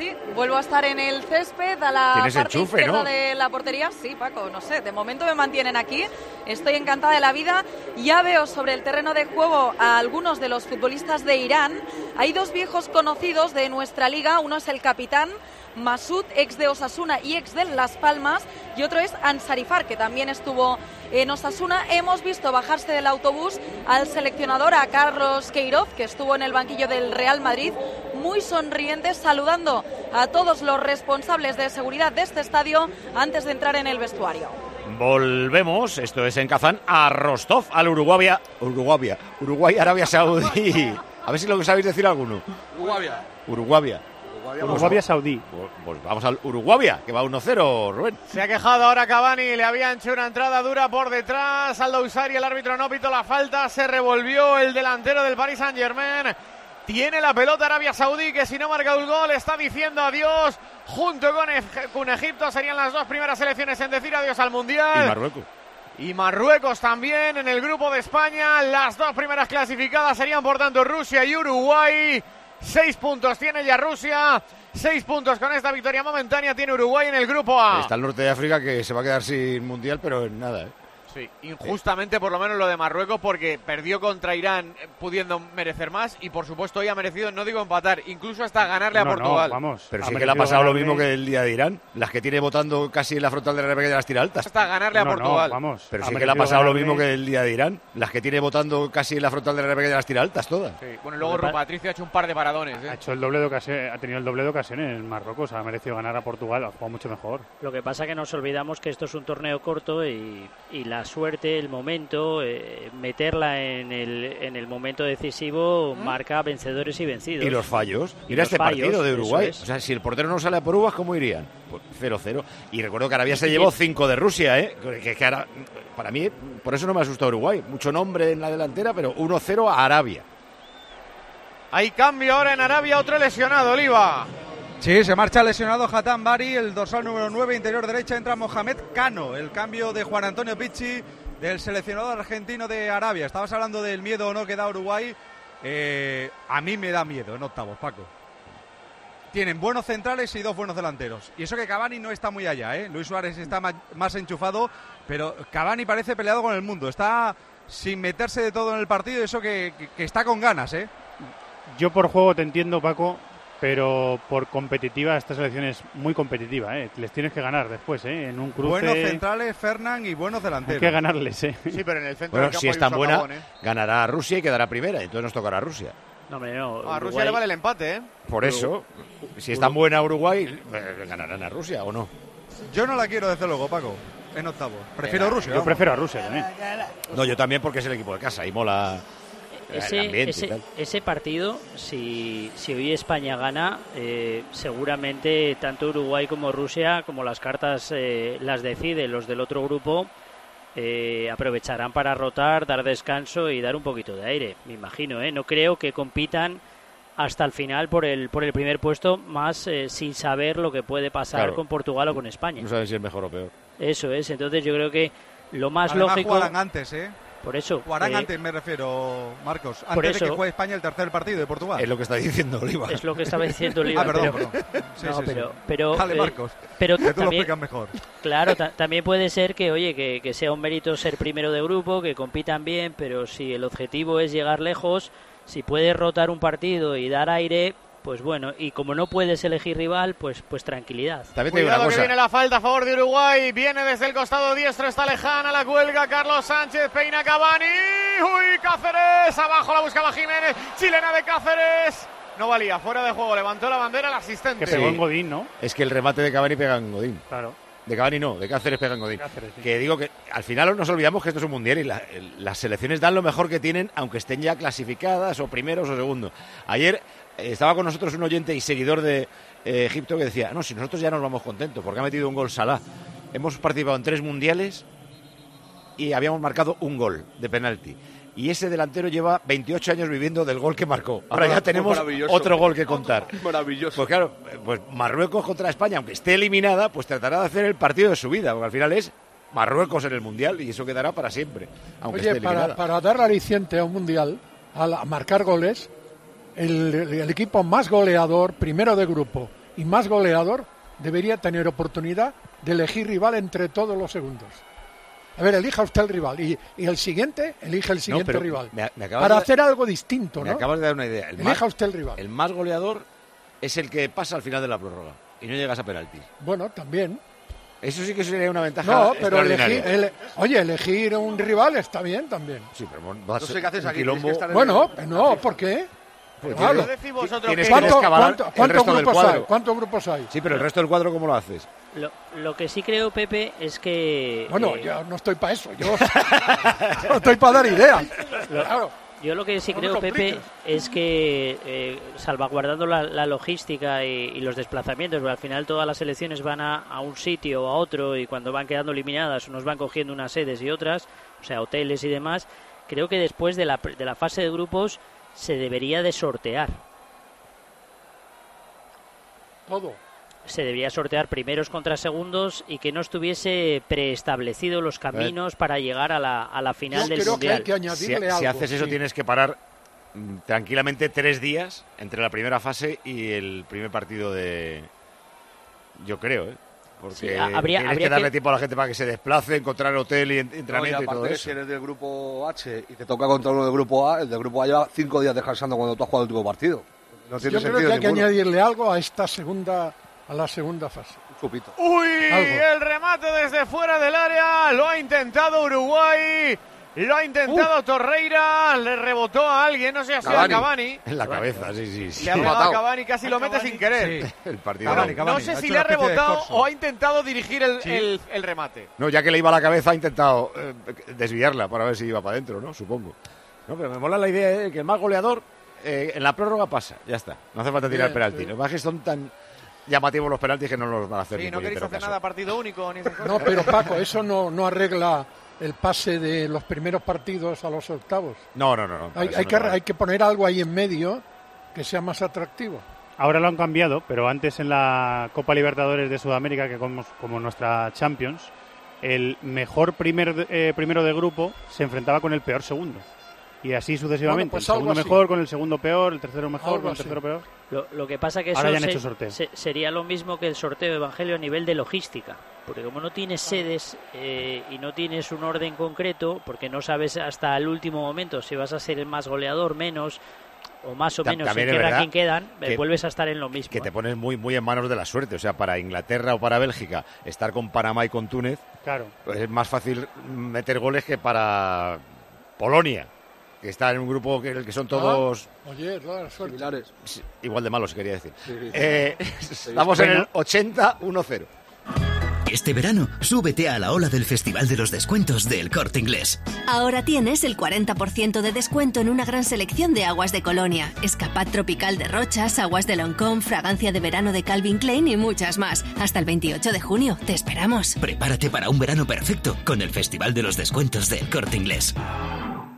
Sí, vuelvo a estar en el césped, a la parte enchufe, izquierda ¿no? de la portería. Sí, Paco, no sé, de momento me mantienen aquí. Estoy encantada de la vida. Ya veo sobre el terreno de juego a algunos de los futbolistas de Irán. Hay dos viejos conocidos de nuestra liga. Uno es el capitán Masud, ex de Osasuna y ex de Las Palmas, y otro es Ansarifar, que también estuvo en Osasuna. Hemos visto bajarse del autobús al seleccionador, a Carlos Queiroz, que estuvo en el banquillo del Real Madrid, muy sonriente, saludando a todos los responsables de seguridad de este estadio antes de entrar en el vestuario. Volvemos, esto es en Kazán, a Rostov, al Uruguay, Uruguay, Uruguay, Arabia Saudí. A ver si lo sabéis decir alguno. Uruguay. Uruguay. Uruguay Saudí. Pues, pues vamos al Uruguay, que va 1-0, Rubén. Se ha quejado ahora Cavani, le habían hecho una entrada dura por detrás. Aldo Usari, el árbitro no pitó la falta, se revolvió el delantero del Paris Saint Germain. Tiene la pelota Arabia Saudí, que si no marca un gol está diciendo adiós. Junto con, Eg- con Egipto serían las dos primeras selecciones en decir adiós al Mundial. Y Marruecos. Y Marruecos también en el grupo de España. Las dos primeras clasificadas serían, por tanto, Rusia y Uruguay. Seis puntos tiene ya Rusia. Seis puntos con esta victoria momentánea tiene Uruguay en el grupo A. Está el norte de África que se va a quedar sin mundial, pero en nada. ¿eh? Sí, injustamente por lo menos lo de Marruecos porque perdió contra Irán eh, pudiendo merecer más y por supuesto hoy ha merecido, no digo empatar, incluso hasta ganarle a No, no, Portugal. vamos. Pero sí que le ha pasado lo mismo que el día de Irán. Las que tiene votando casi en la frontal de la Rebeca de las tira altas. Hasta ganarle a No, no, Portugal. vamos. Pero sí que le ha pasado lo mismo que el día de Irán. Las que tiene votando casi en la frontal de la Rebeca de las tira altas todas. Sí, Bueno, luego Patricio ha hecho un par de paradones. ¿eh? Ha hecho el doble de ocasiones, ha tenido el doble de ocasiones en Marruecos, ha merecido ganar a Portugal, ha jugado mucho mejor. Lo que pasa que nos olvidamos que esto es un torneo corto y, y la suerte, el momento, eh, meterla en el, en el momento decisivo marca vencedores y vencidos. Y los fallos. Y Mira los este fallos, partido de Uruguay. es. O sea, si el portero no sale a por uvas, ¿cómo irían? Pues 0-0. Y recuerdo que Arabia se llevó 5 de Rusia, ¿eh? Que, que ahora, para mí, por eso no me asusta Uruguay. Mucho nombre en la delantera, pero 1-0 a Arabia. Hay cambio ahora en Arabia, otro lesionado, Oliva. Sí, se marcha lesionado Hatam Bari, el dorsal número 9, interior derecha, entra Mohamed Cano, el cambio de Juan Antonio Pizzi, del seleccionador argentino de Arabia. Estabas hablando del miedo o no que da Uruguay. Eh, a mí me da miedo en octavos, Paco. Tienen buenos centrales y dos buenos delanteros. Y eso que Cavani no está muy allá, ¿eh? Luis Suárez está más enchufado, pero Cavani parece peleado con el mundo. Está sin meterse de todo en el partido eso que, que- que está con ganas, ¿eh? Yo por juego te entiendo, Paco, pero por competitiva, esta selección es muy competitiva, ¿eh? Les tienes que ganar después, ¿eh? En un cruce Buenos centrales, Fernán, y buenos hay delanteros. que ganarles, ¿eh? Sí, pero en el centro Bueno, del campo si hay es tan buena, ¿eh? ganará a Rusia y quedará primera. Entonces nos tocará a Rusia. No, hombre, no. A Rusia le vale el empate, ¿eh? Por eso, si es tan buena Uruguay, eh, ganarán a Rusia o no. Yo no la quiero, desde luego, Paco, en octavos. Prefiero Venga, Rusia. Yo vamos. prefiero a Rusia también. No, yo también porque es el equipo de casa y mola Ese, ese, ese partido, si, si hoy España gana, eh, seguramente tanto Uruguay como Rusia, como las cartas eh, las deciden los del otro grupo, eh, aprovecharán para rotar, dar descanso y dar un poquito de aire, me imagino. ¿eh? No creo que compitan hasta el final por el, por el primer puesto, más eh, sin saber lo que puede pasar Claro. con Portugal o con España. No saben si es mejor o peor. Eso es, entonces yo creo que lo más Además lógico... antes, ¿eh? Por eso. Jugarán eh, antes, me refiero, Marcos. por Antes de que eso- juegue España el tercer partido de Portugal. Es lo que está diciendo Oliva. Es lo que estaba diciendo Oliva. Ah, perdón, pero, perdón. Sí, no, sí, sí. pero, pero, Dale, eh, Marcos, pero que tú lo también, explicas mejor. Claro, ta- también puede ser que, oye, que, que sea un mérito ser primero de grupo, que compitan bien, pero si el objetivo es llegar lejos, si puedes rotar un partido y dar aire, pues bueno, y como no puedes elegir rival, pues, pues tranquilidad. También te digo Cuidado una que cosa. viene la falta a favor de Uruguay. Viene desde el costado diestro, está lejana la cuelga. Carlos Sánchez, peina Cavani. Uy, Cáceres. Abajo la buscaba Jiménez. Chilena de Cáceres. No valía, fuera de juego. Levantó la bandera el asistente. Que pegó en Godín, ¿no? Es que el remate de Cavani pega en Godín. Claro. De Cavani no, de Cáceres pega en Godín. Cáceres, sí. Que digo que al final nos olvidamos que esto es un mundial y la- el- las selecciones dan lo mejor que tienen, aunque estén ya clasificadas o primeros o segundos. Ayer estaba con nosotros un oyente y seguidor de eh, Egipto que decía, no, si nosotros ya nos vamos contentos porque ha metido un gol Salah. Hemos participado en tres mundiales y habíamos marcado un gol de penalti. Y ese delantero lleva 28 años viviendo del gol que marcó. Ahora ya Marav- tenemos otro gol que contar. Maravilloso. Pues claro, pues Marruecos contra España, aunque esté eliminada, pues tratará de hacer el partido de su vida, porque al final es Marruecos en el Mundial y eso quedará para siempre, aunque Oye, esté para, para dar aliciente a un mundial, a, la- a marcar goles, el, el equipo más goleador, primero de grupo y más goleador, debería tener oportunidad de elegir rival entre todos los segundos. A ver, elija usted el rival y, y el siguiente, elige el siguiente rival. me- me para de- hacer algo distinto, Me ¿no? acabas de dar una idea. El Elija más, usted el rival. el más goleador es el que pasa al final de la prórroga y no llegas a penaltis. Bueno, también. Eso sí que sería una ventaja No, pero elegir, ele- oye, elegir un rival está bien también. Sí, pero va a No sé qué haces aquí, quilombo. tienes que estar en Bueno, no, ¿por qué? Pues Claro. tienes- ¿Qué decís vosotros tienes que- que ¿Cuánto- descabalar cuánto- el cuántos resto del grupos cuadro. hay? ¿Cuántos grupos hay? Sí, pero el resto del cuadro, ¿cómo lo haces? Lo, lo que sí creo, Pepe, es que... Bueno, eh, yo no estoy para eso. Yo no estoy para dar ideas. Lo- Claro. Yo lo que sí No creo, Pepe, es que eh, salvaguardando la, la logística y, y los desplazamientos, porque al final todas las selecciones van a, a un sitio o a otro y cuando van quedando eliminadas unos van cogiendo unas sedes y otras, o sea, hoteles y demás, creo que después de la, pr- de la fase de grupos se debería de sortear. Todo. Se debería sortear primeros contra segundos y que no estuviese preestablecido los caminos para llegar a la, a la final del Mundial. si, si haces eso tienes que parar mm, tranquilamente tres días entre la primera fase y el primer partido de... Yo creo, ¿eh? Porque Sí, habría- tienes habría que darle que- tiempo a la gente para que se desplace, encontrar hotel y en- No, y entrenamiento y, todo aparte, eso. si eres del grupo H y te toca contra uno del grupo A, el del grupo A lleva cinco días descansando cuando tú has jugado el último partido. No tiene Yo creo sentido que hay que añadirle algo a esta segunda, a la segunda fase. Un chupito. Uy, Algo. el remate desde fuera del área. Lo ha intentado Uruguay. Lo ha intentado Torreira. Le rebotó a alguien. No sé si ha sido a Cavani. En la cabeza, sí, sí. sí. Le ha pegado a Cavani. Casi lo mete sin querer. El partido. Bueno, no. no sé si le ha rebotado o ha intentado dirigir el, el- el remate. No, ya que le iba a la cabeza, ha intentado eh, desviarla para ver si iba para adentro, ¿no? Supongo. No, pero me mola la idea de que el más goleador eh, en la prórroga pasa, ya está. No hace falta tirar Bien, penalti. sí. Lo que pasa es que son tan llamativos los penaltis que no los van a hacer Sí, ni no queréis hacer caso. nada partido único ni esas cosas. No, pero Paco, eso no, no arregla el pase de los primeros partidos a los octavos. No, no, no. no, Hay, hay que, hay que poner algo ahí en medio que sea más atractivo. Ahora lo han cambiado, pero antes en la Copa Libertadores de Sudamérica, que como, como nuestra Champions, el mejor primer, eh, primero de grupo se enfrentaba con el peor segundo. Y así sucesivamente. Bueno, pues el segundo así. mejor con el segundo peor, el tercero mejor Algo con el así. tercero peor. Lo, lo que pasa que eso Ahora ya han se- hecho sorteo. se- sería lo mismo que el sorteo de Evangelio a nivel de logística. Porque como no tienes sedes eh, y no tienes un orden concreto, porque no sabes hasta el último momento si vas a ser el más goleador, menos o más o menos en también qué es verdad ranking quedan, eh, que- vuelves a estar en lo mismo. Que te pones muy, muy en manos de la suerte. O sea, para Inglaterra o para Bélgica, estar con Panamá y con Túnez, Claro. pues es más fácil meter goles que para Polonia, que está en un grupo que, en el que son todos Ah, oye, claro, suerte. Similares. sí, igual de malos, quería decir. Sí, sí. Eh, estamos en el 80-1-0. Este verano, súbete a la ola del Festival de los Descuentos del Corte Inglés. Ahora tienes el 40% de descuento en una gran selección de aguas de Colonia, escapad tropical de Rochas, aguas de Loncón, fragancia de verano de Calvin Klein y muchas más. Hasta el 28 de junio. Te esperamos. Prepárate para un verano perfecto con el Festival de los Descuentos del Corte Inglés.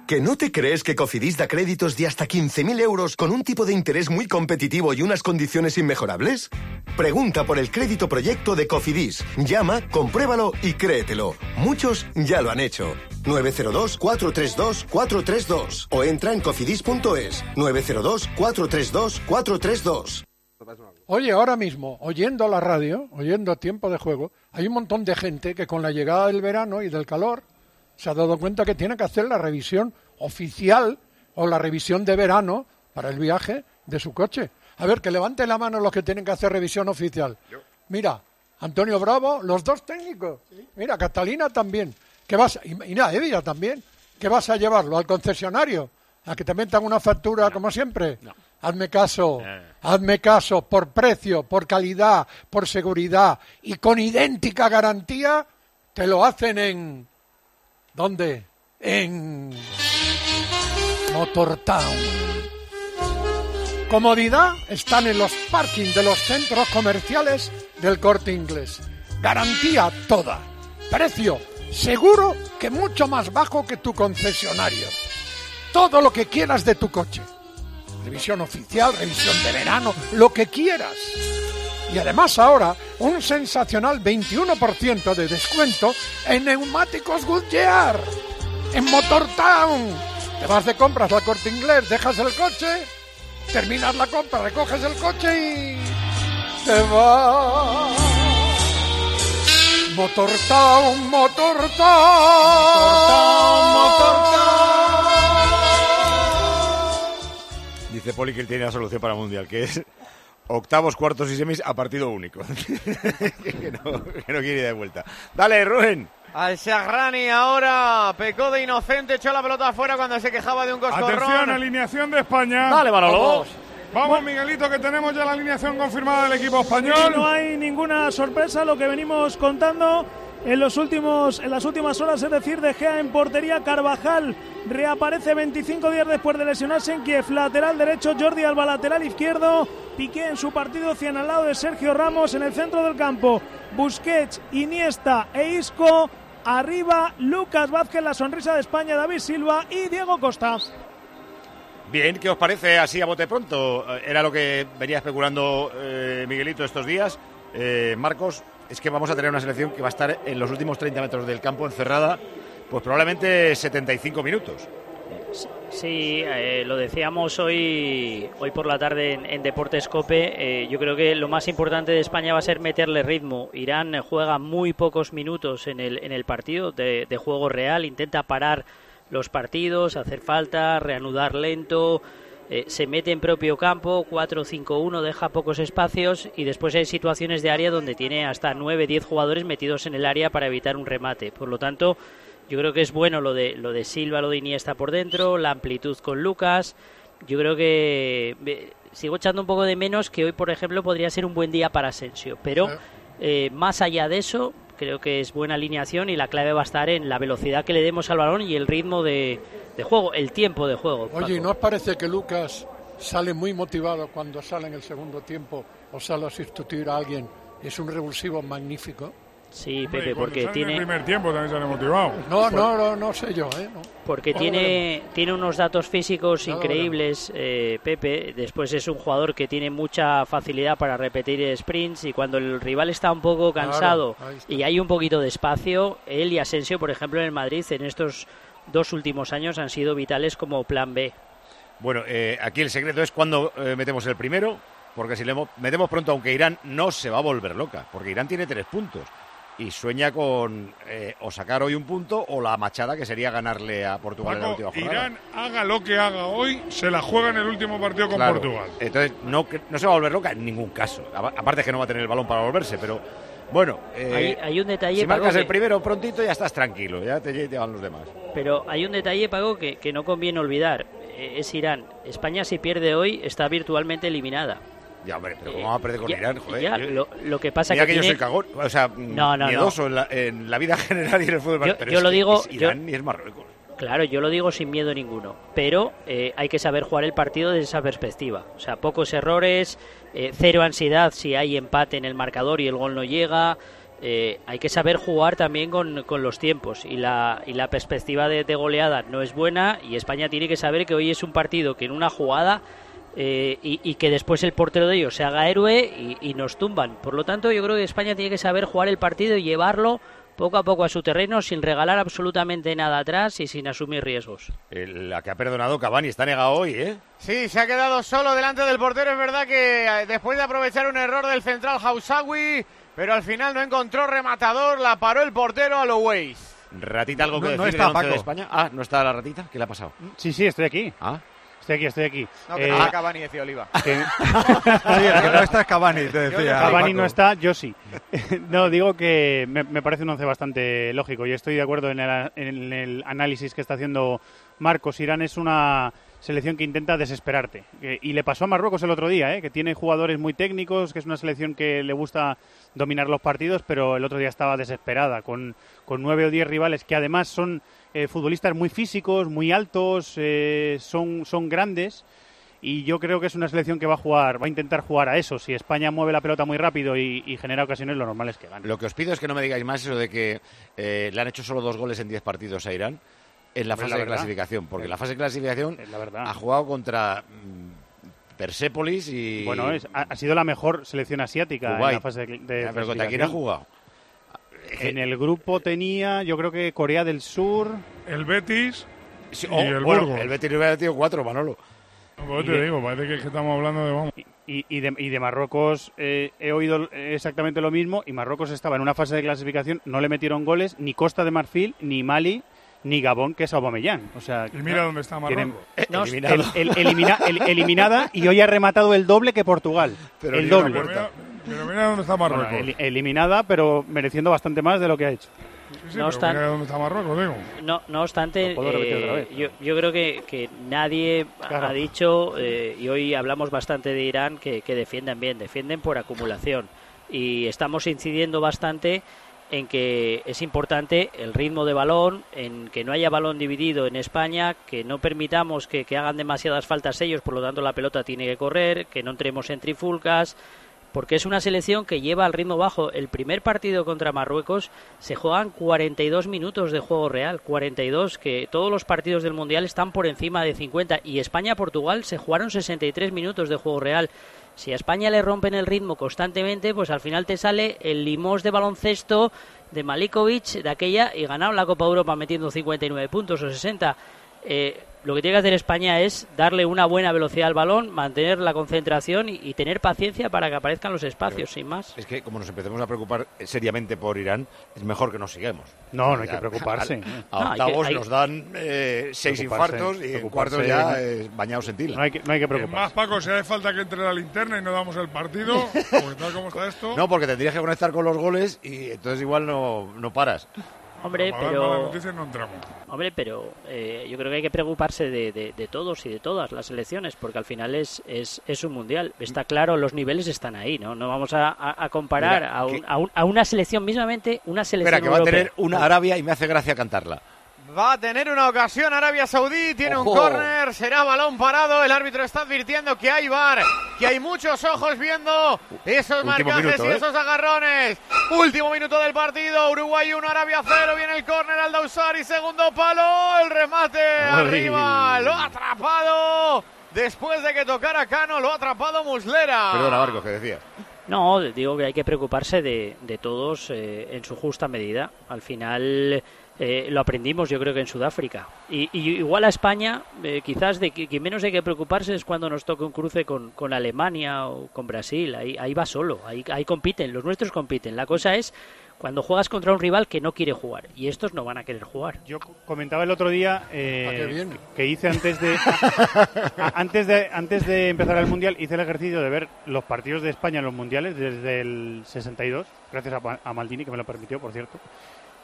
¿Que no te crees que Cofidis da créditos de hasta 15.000 euros con un tipo de interés muy competitivo y unas condiciones inmejorables? Pregunta por el crédito proyecto de Cofidis. Llama, compruébalo y créetelo. Muchos ya lo han hecho. 902-432-432 o entra en cofidis.es 902-432-432. Oye, ahora mismo, oyendo la radio, oyendo tiempo de juego, hay un montón de gente que con la llegada del verano y del calor se ha dado cuenta que tiene que hacer la revisión oficial o la revisión de verano para el viaje de su coche. A ver, que levante la mano los que tienen que hacer revisión oficial. Mira, Antonio Bravo, los dos técnicos. Mira, Catalina también. ¿Qué vas? Y, y nada, Evia también. ¿Qué vas a llevarlo? ¿Al concesionario? ¿A que te metan una factura como siempre? Hazme caso, hazme caso, por precio, por calidad, por seguridad y con idéntica garantía, te lo hacen en... ¿Dónde? En... Motortown. Comodidad están en los parkings de los centros comerciales del corte inglés. Garantía toda. Precio seguro que mucho más bajo que tu concesionario. Todo lo que quieras de tu coche. Revisión oficial, revisión de verano, lo que quieras. Y además ahora un sensacional 21% de descuento en neumáticos Goodyear. En Motortown. Te vas de compras al corte inglés, dejas el coche, terminas la compra, recoges el coche y te vas. Motortown, Motortown, Dice Poli que él tiene la solución para Mundial, que es octavos, cuartos y semis a partido único. que, no, que no quiere ir de vuelta. Dale, Rubén. Al Shahrani ahora pecó de inocente, echó la pelota afuera cuando se quejaba de un coscorrón. Atención, alineación de España. Dale, Manolo. Vamos, Miguelito, que tenemos ya la alineación confirmada del equipo español. No hay ninguna sorpresa lo que venimos contando en los últimos en las últimas horas, es decir, De Gea en portería, Carvajal reaparece 25 días después de lesionarse en Kiev, lateral derecho, Jordi Alba lateral izquierdo, Piqué en su partido 100 al lado de Sergio Ramos en el centro del campo, Busquets, Iniesta e Isco, arriba Lucas Vázquez, la sonrisa de España, David Silva y Diego Costa. Bien, ¿qué os parece así a bote pronto? Eh, Era lo que venía especulando eh, Miguelito estos días. Eh, Marcos, es que vamos a tener una selección que va a estar en los últimos 30 metros del campo encerrada, pues probablemente 75 minutos. Sí, eh, lo decíamos hoy, hoy por la tarde en, en Deportes Cope. eh, yo creo que lo más importante de España va a ser meterle ritmo. Irán juega muy pocos minutos en el, en el partido de, de juego real, intenta parar los partidos, hacer falta, reanudar lento. Eh, se mete en propio campo, 4-5-1, deja pocos espacios y después hay situaciones de área donde tiene hasta 9-10 jugadores metidos en el área para evitar un remate. Por lo tanto, yo creo que es bueno lo de lo de Silva, lo de Iniesta por dentro, la amplitud con Lucas. Yo creo que eh, sigo echando un poco de menos que hoy, por ejemplo, podría ser un buen día para Asensio. Pero eh, más allá de eso, creo que es buena alineación y la clave va a estar en la velocidad que le demos al balón y el ritmo de, de juego, el tiempo de juego. Oye, ¿y Paco. ¿no os parece que Lucas sale muy motivado cuando sale en el segundo tiempo o sale a sustituir a alguien? Es un revulsivo magnífico. Sí, Hombre, Pepe, porque en tiene el primer tiempo también sale motivado. No, no, no, no sé yo, ¿eh? No. Porque tiene, tiene unos datos físicos increíbles, eh, Pepe. Después es un jugador que tiene mucha facilidad para repetir sprints y cuando el rival está un poco cansado y hay un poquito de espacio, él y Asensio, por ejemplo, en el Madrid en estos dos últimos años han sido vitales como plan B. Bueno, eh, aquí el secreto es cuando eh, metemos el primero, porque si le mo- metemos pronto, aunque Irán no se va a volver loca, porque Irán tiene tres puntos y sueña con eh, o sacar hoy un punto o la machada que sería ganarle a Portugal en la última jornada. Irán, haga lo que haga hoy, se la juega en el último partido con Claro. Portugal. Entonces, no, no se va a volver loca en ningún caso. A- Aparte que no va a tener el balón para volverse, pero bueno. eh, Hay- hay un detalle, Si marcas Paco, el que- primero prontito, ya estás tranquilo, ya te llevan los demás. Pero hay un detalle, Pago, que, que no conviene olvidar. Eh, es Irán. España, si pierde hoy, está virtualmente eliminada. Ya, hombre, pero ¿cómo va a perder con ya- Irán? Joder, ya, yo- lo, lo que pasa Mira que que yo soy cagón, o sea, No, no, no. miedoso En, la, en la vida general y en el fútbol. Yo- pero yo es lo que digo- es Irán yo- y es Marruecos. Claro, yo lo digo sin miedo ninguno, pero eh, hay que saber jugar el partido desde esa perspectiva. O sea, pocos errores, eh, cero ansiedad si hay empate en el marcador y el gol no llega. Eh, hay que saber jugar también con, con los tiempos y la, y la perspectiva de, de goleada no es buena y España tiene que saber que hoy es un partido que en una jugada eh, y, y que después el portero de ellos se haga héroe y, y nos tumban. Por lo tanto, yo creo que España tiene que saber jugar el partido y llevarlo poco a poco a su terreno, sin regalar absolutamente nada atrás y sin asumir riesgos. El- la que ha perdonado Cavani está negado hoy, ¿eh? Sí, se ha quedado solo delante del portero. Es verdad que eh, después de aprovechar un error del central Hausawi, pero al final no encontró rematador, la paró el portero a. Ratita, algo que No- decir no está once de. España. Ah, ¿no está la ratita? ¿Qué le ha pasado? Sí, sí, estoy aquí. Ah. Estoy aquí, estoy aquí. No, que Eh, no está Cavani, decía Oliva. que- Oye, el que no está es Cavani, te decía. Cavani no está, yo sí. no, digo que me, me parece un once bastante lógico y estoy de acuerdo en el, en el análisis que está haciendo Marcos. Irán es una selección que intenta desesperarte. Y le pasó a Marruecos el otro día, ¿eh? que tiene jugadores muy técnicos, que es una selección que le gusta dominar los partidos, pero el otro día estaba desesperada, con, con nueve o diez rivales que además son eh, futbolistas muy físicos, muy altos, eh, son, son grandes. Y yo creo que es una selección que va a jugar, va a intentar jugar a eso. Si España mueve la pelota muy rápido y, y genera ocasiones, lo normal es que gane. Lo que os pido es que no me digáis más eso de que eh, le han hecho solo dos goles en diez partidos a Irán en la fase la de verdad. clasificación. Porque en la fase de clasificación la verdad. ha jugado contra mm, Persépolis y. Bueno, es- ha, ha sido la mejor selección asiática en la fase de, de Ya, pero ¿contra quién ha jugado? En el grupo tenía, yo creo que Corea del Sur. El Betis Sí, y oh, el bueno, Burgos. el Betis le hubiera metido cuatro, Manolo. Pues Y te de- digo, parece que, es que estamos hablando de vamos. Y, y de, y de Marruecos eh, he oído exactamente lo mismo y Marruecos estaba en una fase de clasificación, no le metieron goles ni Costa de Marfil, ni Mali, ni Gabón, que es Aubameyang. O sea, Y mira dónde está tienen- Marruecos. No, Eliminado. el- el- elimina- el- eliminada y hoy ha rematado el doble que Portugal. Pero el doble. Pero mira, pero mira dónde está Marruecos. eliminada, pero mereciendo bastante más de lo que ha hecho. Sí, sí, no pero obstan- mira dónde está Marruecos, digo. No, no obstante, eh, yo, yo creo que, que nadie Claro. ha dicho, eh, y hoy hablamos bastante de Irán, que, que defienden bien, defienden por acumulación. Y estamos incidiendo bastante en que es importante el ritmo de balón, en que no haya balón dividido en España, que no permitamos que, hagan demasiadas faltas ellos, por lo tanto la pelota tiene que correr, que no entremos en trifulcas, porque es una selección que lleva al ritmo bajo. El primer partido contra Marruecos se juegan 42 minutos de juego real, 42, que todos los partidos del Mundial están por encima de 50 y España-Portugal se jugaron 63 minutos de juego real. Si a España le rompen el ritmo constantemente, pues al final te sale el limos de baloncesto de Malikovic de aquella y ganaron la Copa Europa metiendo 59 puntos o 60. Eh, lo que tiene que hacer España es darle una buena velocidad al balón, mantener la concentración y, y tener paciencia para que aparezcan los espacios, sin más. Es que como nos empecemos a preocupar seriamente por Irán, es mejor que nos sigamos. No, no hay que preocuparse. A, a No, hay que- octavos hay- nos dan eh, seis infartos y en cuartos ya eh, bañados en tila. No hay que, no hay que Es más, preocuparse. Paco, si hace falta que entre la linterna y no damos el partido, porque tal como está esto, No, porque tendrías que conectar con los goles y entonces igual no, no paras. Hombre, pero, noticias no entramos. hombre, pero eh, yo creo que hay que preocuparse de, de- de todos y de todas las selecciones, porque al final es, es, es un mundial. Está claro, los niveles están ahí, ¿no? No vamos a, a- a comparar Mira, a, un- que- a un- a una selección, mismamente una selección Espera, que va a tener una Arabia y me hace gracia cantarla. Va a tener una ocasión Arabia Saudí, tiene un córner, será balón parado, el árbitro está advirtiendo que hay VAR, que hay muchos ojos viendo esos Último marcajes minuto, y ¿eh? esos agarrones. Último minuto del partido, Uruguay 1, Arabia 0, viene el córner al Dausari, segundo palo, el remate arriba, lo ha atrapado. Después de que tocara Cano, lo ha atrapado Muslera. Perdona, Marcos, que decía. No, digo que hay que preocuparse de, de todos eh, en su justa medida. Al final eh, lo aprendimos yo creo que en Sudáfrica. Y, y igual a España, eh, quizás de que, que menos hay que preocuparse es cuando nos toque un cruce con, con Alemania o con Brasil. Ahí, ahí va solo, ahí, ahí compiten, los nuestros compiten. La cosa es cuando juegas contra un rival que no quiere jugar. Y estos no van a querer jugar. Yo co- comentaba el otro día eh, Ah, que hice antes de, a- antes de antes de empezar el mundial hice el ejercicio de ver los partidos de España en los mundiales desde el 62 gracias a, a Maldini que me lo permitió por cierto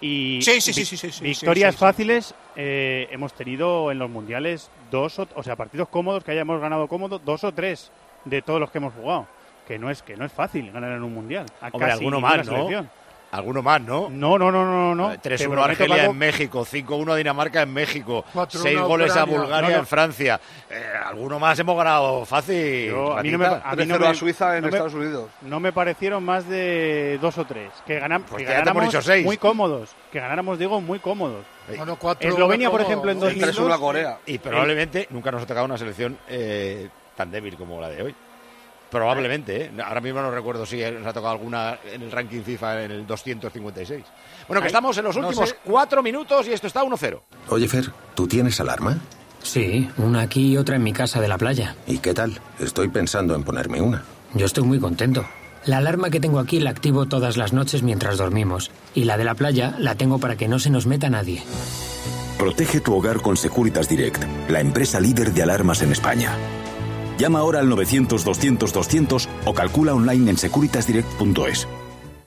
y Sí, sí, sí, vi- sí, sí, sí, victorias sí, sí, sí. fáciles eh, hemos tenido en los mundiales dos o, o sea partidos cómodos que hayamos ganado cómodos dos o tres de todos los que hemos jugado que no es que no es fácil ganar en un mundial a Hombre, casi alguno más, ¿no? selección. Alguno más, ¿no? no no no no no Eh, Te 3-1 prometo, Argelia Paco, en México, 5-1 Dinamarca en México, 4-1 6 goles a Ucrania. Bulgaria No, no. en Francia. Eh, alguno más hemos ganado fácil. Yo- a mí no me, a mí no 3-0 me- a Suiza en no me- Estados Unidos. No me parecieron más de dos o tres. Que, ganan, Pues que ganáramos dicho seis. muy cómodos. Que ganáramos, digo, muy cómodos. Bueno, cuatro, Eslovenia, por ejemplo, en El 3-1 a 2002. Corea. Y probablemente nunca nos ha tocado una selección eh, tan débil como la de hoy. Probablemente, ¿eh? ahora mismo no recuerdo si nos ha tocado alguna en el ranking FIFA en el 256. Bueno, que Ay, estamos en los no últimos sé. cuatro minutos y esto está 1-0. Oye, Fer, ¿tú tienes alarma? Sí, una aquí y otra en mi casa de la playa. ¿Y qué tal? Estoy pensando en ponerme una. Yo estoy muy contento. La alarma que tengo aquí la activo todas las noches mientras dormimos. Y la de la playa la tengo para que no se nos meta nadie. Protege tu hogar con Securitas Direct, la empresa líder de alarmas en España. Llama ahora al 900-200-200 o calcula online en securitasdirect.es.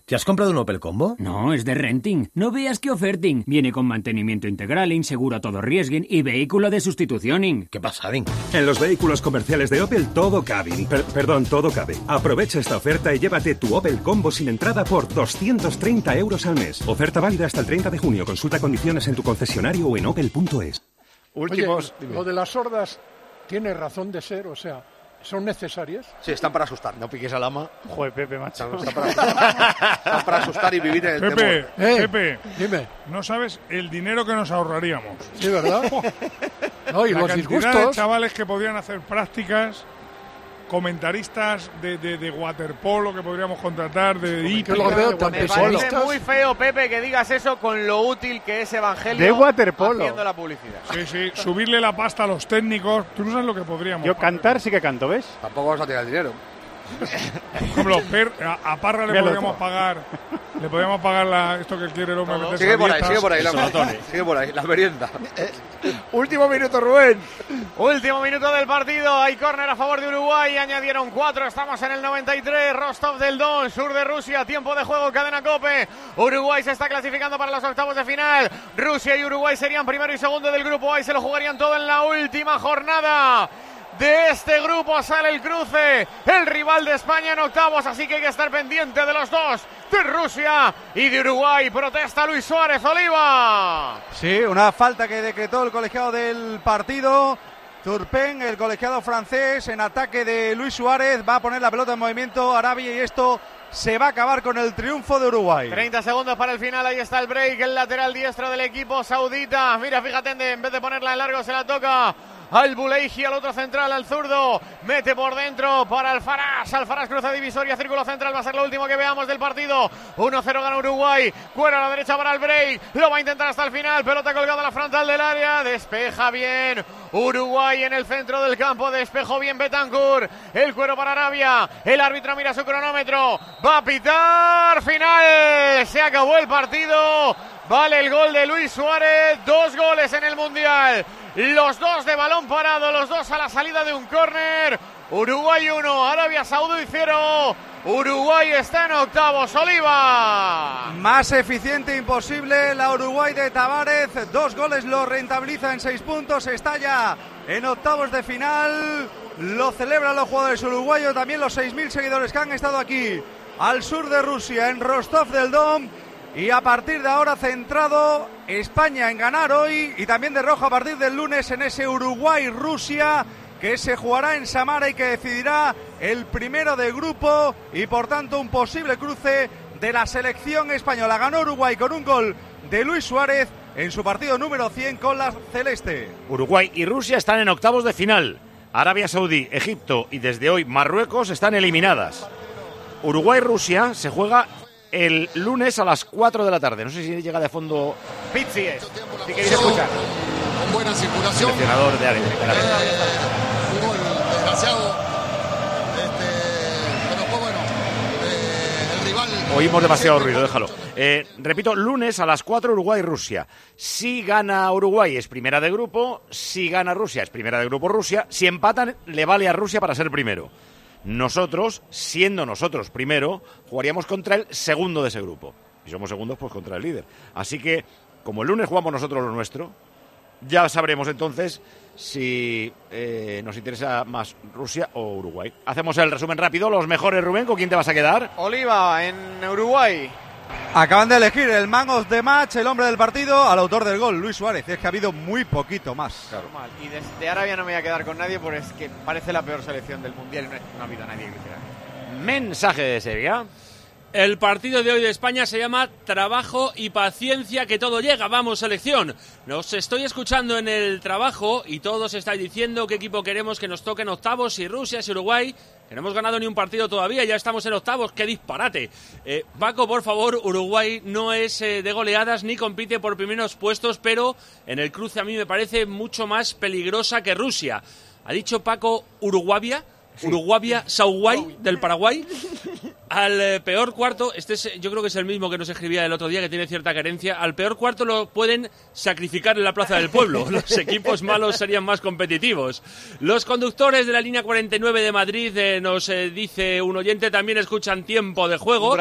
¿Te has comprado un Opel Combo? No, es de renting. No veas que oferting. Viene con mantenimiento integral, inseguro a todo riesguen y vehículo de sustitución. ¿Qué pasa, Din? En los vehículos comerciales de Opel todo cabe. Per- perdón, todo cabe. Aprovecha esta oferta y llévate tu Opel Combo sin entrada por 230 euros al mes. Oferta válida hasta el 30 de junio. Consulta condiciones en tu concesionario o en opel.es. Últimos. Oye, lo de las sordas tiene razón de ser, o sea, son necesarias. Sí, están para asustar. No piques al ama. Joder, Pepe, macho. Están para asustar, están para asustar y vivir en el Pepe, temor. Eh, Pepe, dime. no sabes el dinero que nos ahorraríamos. Sí, ¿verdad? No, y La los cantidad de disgustos. chavales que podrían hacer prácticas, comentaristas de, de, de waterpolo que podríamos contratar, de hípica, veo tan Me parece muy feo, Pepe, que digas eso con lo útil que es Evangelio De waterpolo. haciendo la publicidad. Sí, sí, subirle la pasta a los técnicos. Tú no sabes lo que podríamos. Yo cantar sí que canto, ¿ves? Tampoco vamos a tirar el dinero. Ejemplo, Per- a, a Parra le podríamos pagar, le podríamos pagar la, esto que quiere el hombre. Sigue a por ahí, sigue por ahí, la, sigue por ahí, la merienda. Último minuto, Rubén. Último minuto del partido. Hay córner a favor de Uruguay. Añadieron cuatro. Estamos en el 93. Rostov del Don, sur de Rusia. Tiempo de juego, cadena Cope. Uruguay se está clasificando para los octavos de final. Rusia y Uruguay serían primero y segundo del grupo A y se lo jugarían todo en la última jornada. De este grupo sale el cruce, el rival de España en octavos, así que hay que estar pendiente de los dos, de Rusia y de Uruguay. Protesta Luis Suárez Oliva. Sí, una falta que decretó el colegiado del partido. Turpin, el colegiado francés, en ataque de Luis Suárez, va a poner la pelota en movimiento Arabia y esto se va a acabar con el triunfo de Uruguay. 30 segundos para el final, ahí está el break, el lateral diestro del equipo saudita. Mira, fíjate, en vez de ponerla en largo se la toca al Buleiji, al otro central, al zurdo. Mete por dentro para Alfaraz. Alfaraz cruza divisoria, círculo central. Va a ser lo último que veamos del partido. 1-0 gana Uruguay. Cuero a la derecha para el break. Lo va a intentar hasta el final. Pelota colgada a la frontal del área. Despeja bien. Uruguay en el centro del campo. Despejó bien Betancourt. El cuero para Arabia. El árbitro mira su cronómetro. Va a pitar. Final. Se acabó el partido. Vale el gol de Luis Suárez. Dos goles en el Mundial. Los dos de balón parado. Los dos a la salida de un córner. Uruguay 1, Arabia Saudí 0. Uruguay está en octavos. Oliva. Más eficiente imposible la Uruguay de Tavares. Dos goles lo rentabiliza en seis puntos. Está ya en octavos de final. Lo celebran los jugadores uruguayos. También los 6.000 seguidores que han estado aquí al sur de Rusia, en Rostov del Don. Y a partir de ahora centrado España en ganar hoy y también de rojo a partir del lunes en ese Uruguay-Rusia que se jugará en Samara y que decidirá el primero de grupo y por tanto un posible cruce de la selección española. Ganó Uruguay con un gol de Luis Suárez en su partido número 100 con la Celeste. Uruguay y Rusia están en octavos de final. Arabia Saudí, Egipto y desde hoy Marruecos están eliminadas. Uruguay-Rusia se juega el lunes a las 4 de la tarde. No sé si llega de fondo Pizzi es. Si queréis escuchar. Con buena circulación. seleccionador de de Arabia. Un gol desgraciado. Este, pero fue bueno. Eh, el rival. Oímos demasiado ruido, déjalo. Eh, repito, lunes a las 4 Uruguay-Rusia. Si gana Uruguay es primera de grupo, si gana Rusia es primera de grupo Rusia, si empatan le vale a Rusia para ser primero. Nosotros, siendo nosotros primero, jugaríamos contra el segundo de ese grupo. Y somos segundos, pues contra el líder. Así que, como el lunes jugamos nosotros lo nuestro, ya sabremos entonces si eh, nos interesa más Rusia o Uruguay. Hacemos el resumen rápido. Los mejores, Rubén, ¿con quién te vas a quedar? Oliva en Uruguay. Acaban de elegir el man of the match, el hombre del partido, al autor del gol, Luis Suárez. Es que ha habido muy poquito más. Y desde Arabia no me voy a quedar con nadie porque es que parece la peor selección del mundial y no, no ha habido nadie que lo hiciera. Mensaje de Sevilla. El partido de hoy de España se llama Trabajo y Paciencia, que todo llega. Vamos, selección. Nos estoy escuchando en el trabajo y todos estáis diciendo qué equipo queremos que nos toquen octavos, si Rusia, si Uruguay. Que no hemos ganado ni un partido todavía, ya estamos en octavos, qué disparate. Eh, Paco, por favor, Uruguay no es eh, de goleadas ni compite por primeros puestos, pero en el cruce a mí me parece mucho más peligrosa que Rusia. Ha dicho Paco Uruguavia, Uruguavia, Sauguay del Paraguay. Al eh, peor cuarto, este es, yo creo que es el mismo que nos escribía el otro día, que tiene cierta carencia. Al peor cuarto lo pueden sacrificar en la Plaza del Pueblo. Los equipos malos serían más competitivos. Los conductores de la línea 49 de Madrid, eh, nos eh, dice un oyente, también escuchan tiempo de juego.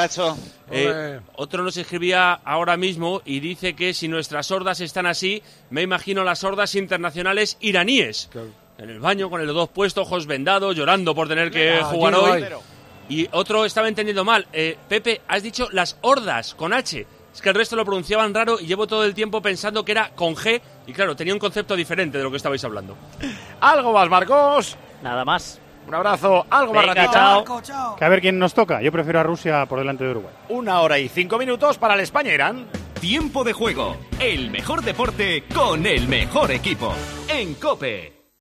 Eh, otro nos escribía ahora mismo y dice que si nuestras sordas están así, me imagino las sordas internacionales iraníes. En el baño, con los dos puestos, ojos vendados, llorando por tener que Ah, jugar hoy. hay. Y otro estaba entendiendo mal. Eh, Pepe, has dicho las hordas con H. Es que el resto lo pronunciaban raro y llevo todo el tiempo pensando que era con G. Y claro, tenía un concepto diferente de lo que estabais hablando. ¿Algo más, Marcos? Nada más. Un abrazo. ¿Algo más, Venga, Ratita? chao. Que a ver quién nos toca. Yo prefiero a Rusia por delante de Uruguay. Una hora y cinco minutos para el España-Irán. Tiempo de juego. El mejor deporte con el mejor equipo. En Cope.